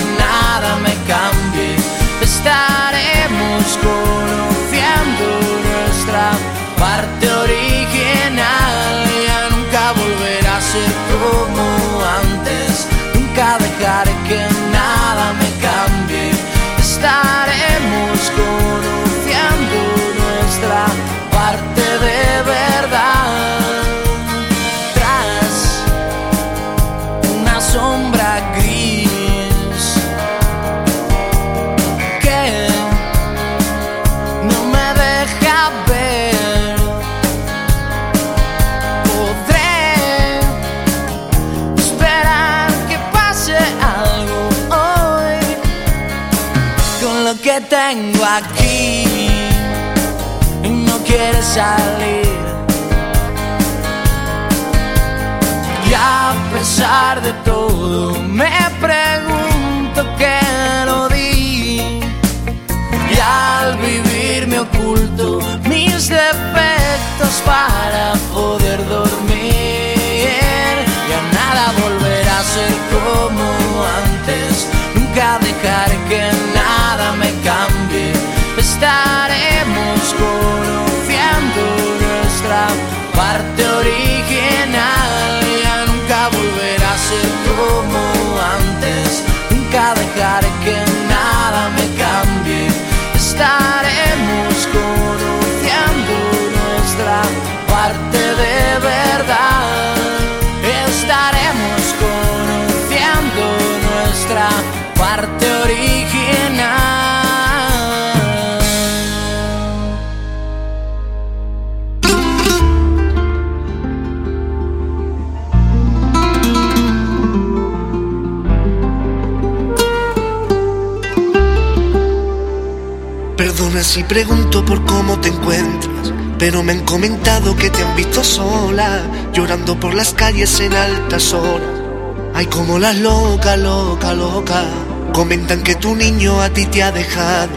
Estaremos conociendo nuestra parte original. Ya nunca volverá a ser como antes. Nunca dejar que salir. Y a pesar de todo, me pregunto qué no di. Y al vivir me oculto mis defectos para poder dormir. Ya nada volverá a ser como antes. Nunca dejar que Si pregunto por cómo te encuentras, pero me han comentado que te han visto sola, llorando por las calles en altas horas. Ay, como las loca, loca, loca. Comentan que tu niño a ti te ha dejado,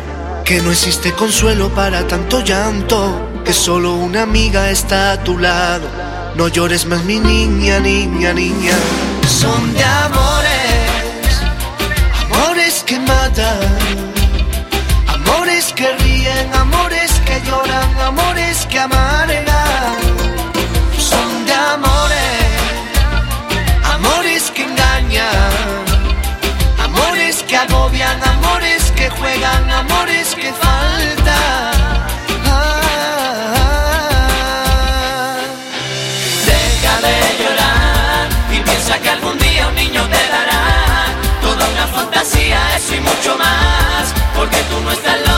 que no existe consuelo para tanto llanto, que solo una amiga está a tu lado. No llores más, mi niña, niña, niña. Son de amores, amores que matan. Amores que amores que lloran, amores que amargan. Son de amores, amores que engañan, amores que agobian, amores que juegan, amores que faltan. Deja de llorar y piensa que algún día un niño te dará toda una fantasía, eso y mucho más, porque tú no estás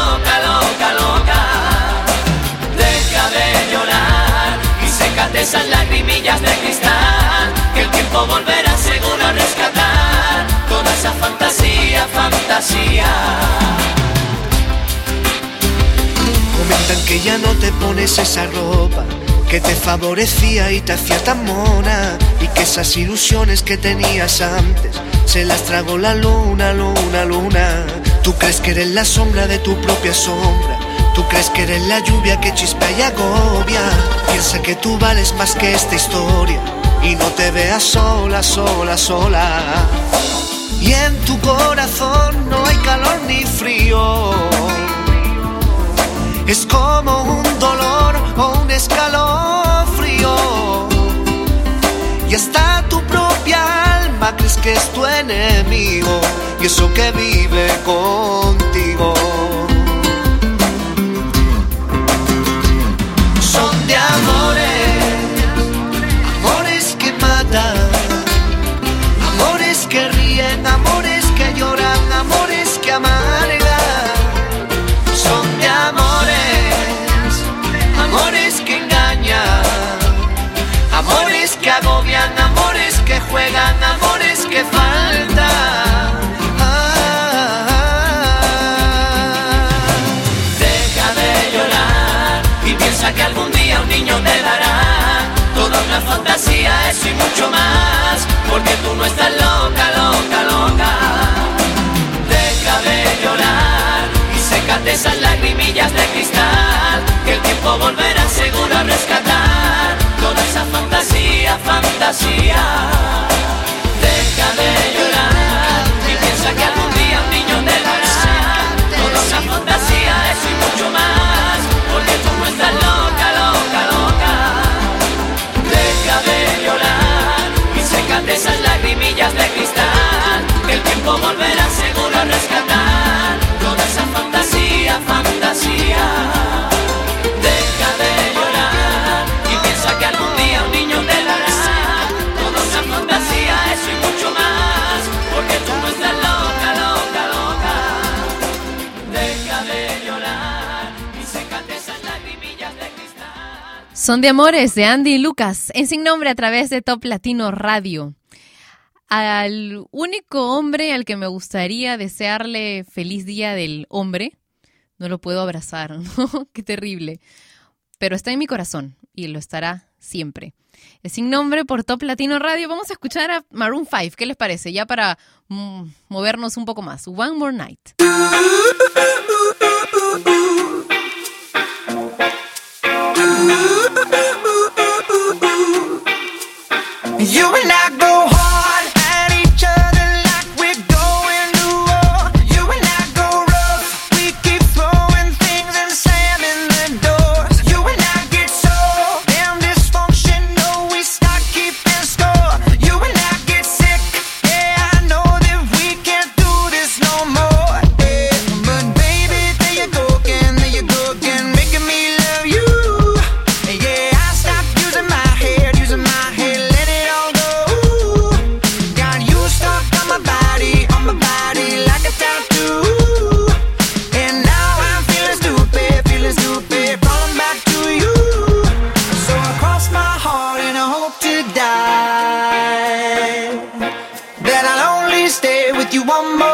esas lagrimillas de cristal, que el tiempo volverá seguro a rescatar toda esa fantasía, fantasía. Comentan que ya no te pones esa ropa que te favorecía y te hacía tan mona y que esas ilusiones que tenías antes se las tragó la luna, luna, luna. Tú crees que eres la sombra de tu propia sombra. Tú crees que eres la lluvia que chispa y agobia. Piensa que tú vales más que esta historia y no te veas sola, sola, sola. Y en tu corazón no hay calor ni frío. Es como un dolor o un escalofrío. Y hasta tu propia alma crees que es tu enemigo. Y eso que vive contigo. Amores, amores que matan, amores que ríen, amores eso y mucho más, porque tú no estás loca, loca, loca. Deja de llorar y sécate esas lagrimillas de cristal, que el tiempo volverá seguro a rescatar toda esa fantasía, fantasía. Deja de llorar esas lagrimillas de cristal que el tiempo volverá seguro a rescatar toda esa fantasía, fantasía. Deja de llorar y piensa que algún día un niño te dará toda esa fantasía, eso y mucho más, porque tú no estás loca, loca, loca. Deja de llorar y sécate esas lagrimillas de cristal. Son de amores de Andy y Lucas en Sin Nombre a través de Top Latino Radio al único hombre al que me gustaría desearle feliz día del hombre, no lo puedo abrazar. *laughs* Qué terrible. Pero está en mi corazón y lo estará siempre. Es sin nombre por Top Latino Radio. Vamos a escuchar a Maroon 5. ¿Qué les parece? Ya para mm, movernos un poco más. One More Night. time that I'll only stay with you one more.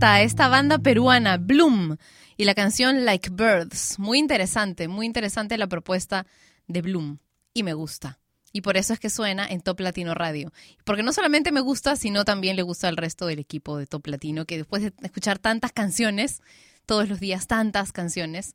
Esta banda peruana, Bloom, y la canción Like Birds. Muy interesante, muy interesante la propuesta de Bloom. Y me gusta. Y por eso es que suena en Top Latino Radio. Porque no solamente me gusta, sino también le gusta al resto del equipo de Top Latino, que después de escuchar tantas canciones, todos los días tantas canciones,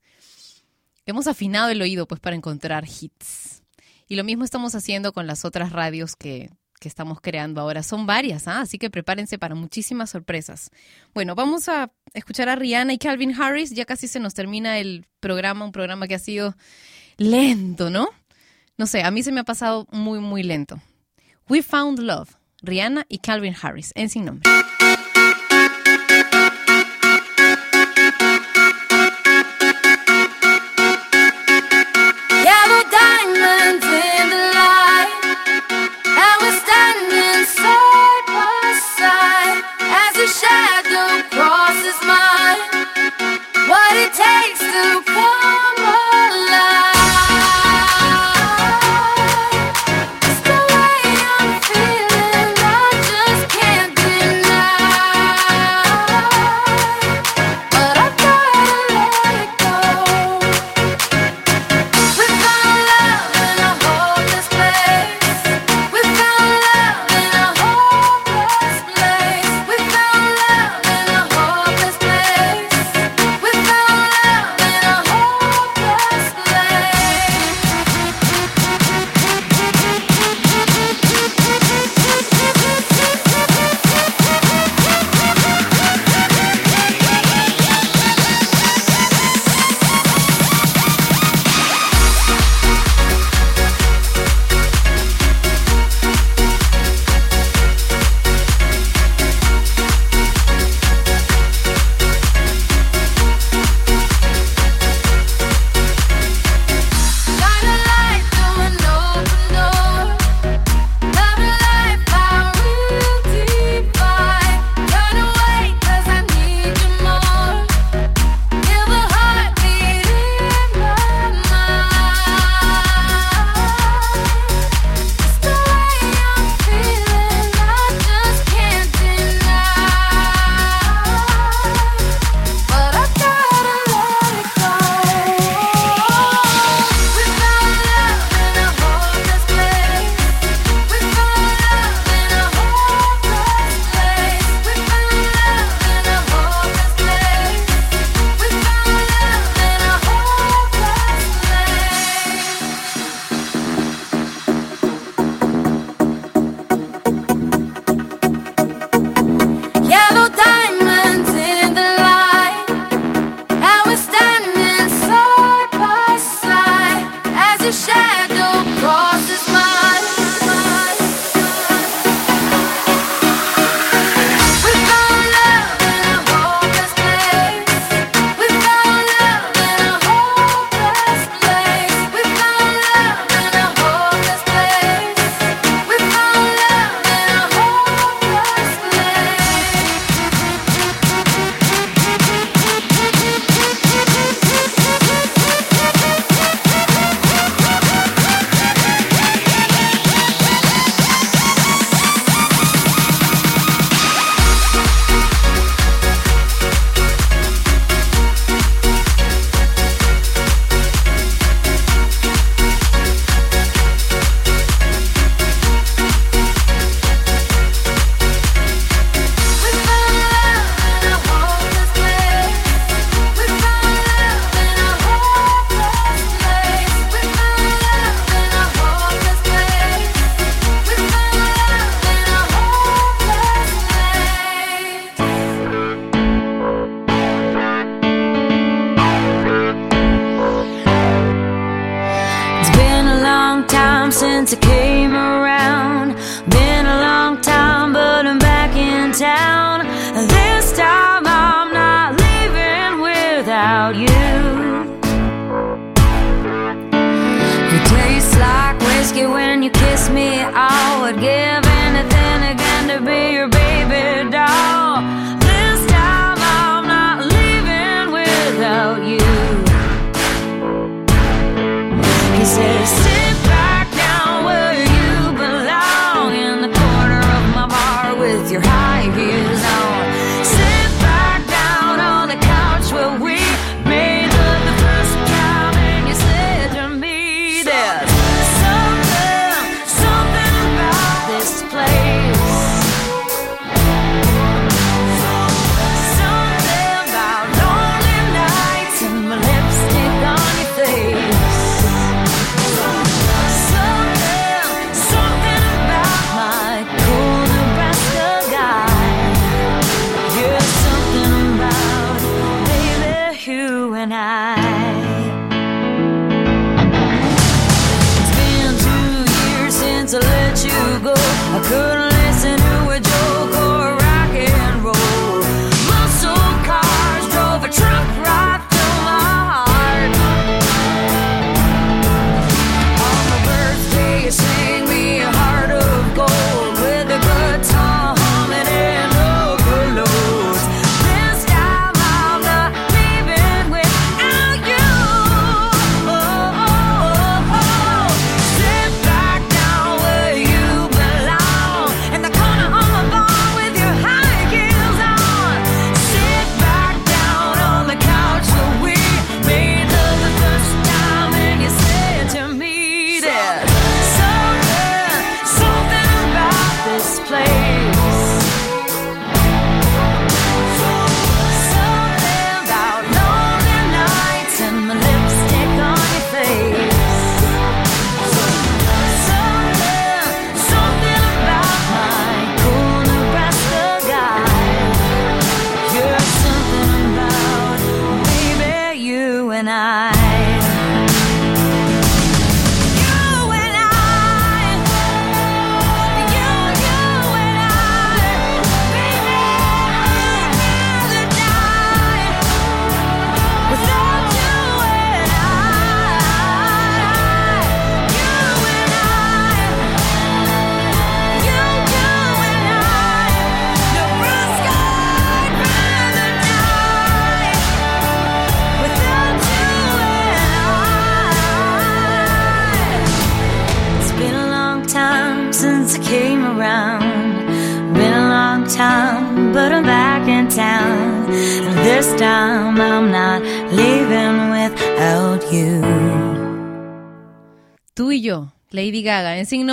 hemos afinado el oído pues para encontrar hits. Y lo mismo estamos haciendo con las otras radios que, que estamos creando ahora. Son varias, ¿ah? así que prepárense para muchísimas sorpresas. Bueno, vamos a escuchar a Rihanna y Calvin Harris. Ya casi se nos termina el programa, un programa que ha sido lento, ¿no? No sé, a mí se me ha pasado muy, muy lento. We Found Love, Rihanna y Calvin Harris, en sin nombre.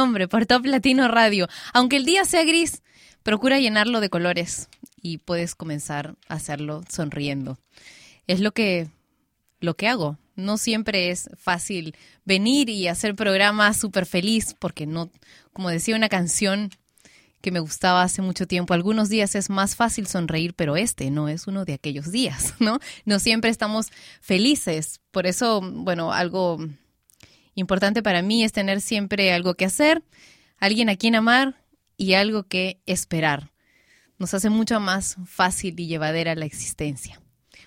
Nombre, por Top Latino Radio. Aunque el día sea gris, procura llenarlo de colores y puedes comenzar a hacerlo sonriendo. Es lo que, lo que hago. No siempre es fácil venir y hacer programas súper feliz, porque no, como decía una canción que me gustaba hace mucho tiempo, algunos días es más fácil sonreír, pero este no es uno de aquellos días, *laughs* ¿no? No siempre estamos felices. Por eso, bueno, algo importante para mí es tener siempre algo que hacer, alguien a quien amar y algo que esperar. Nos hace mucho más fácil y llevadera la existencia.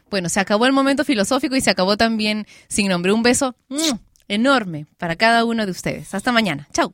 Bueno, se acabó el momento filosófico y se acabó también sin nombre. Un beso ¡mua! enorme para cada uno de ustedes. Hasta mañana. Chao.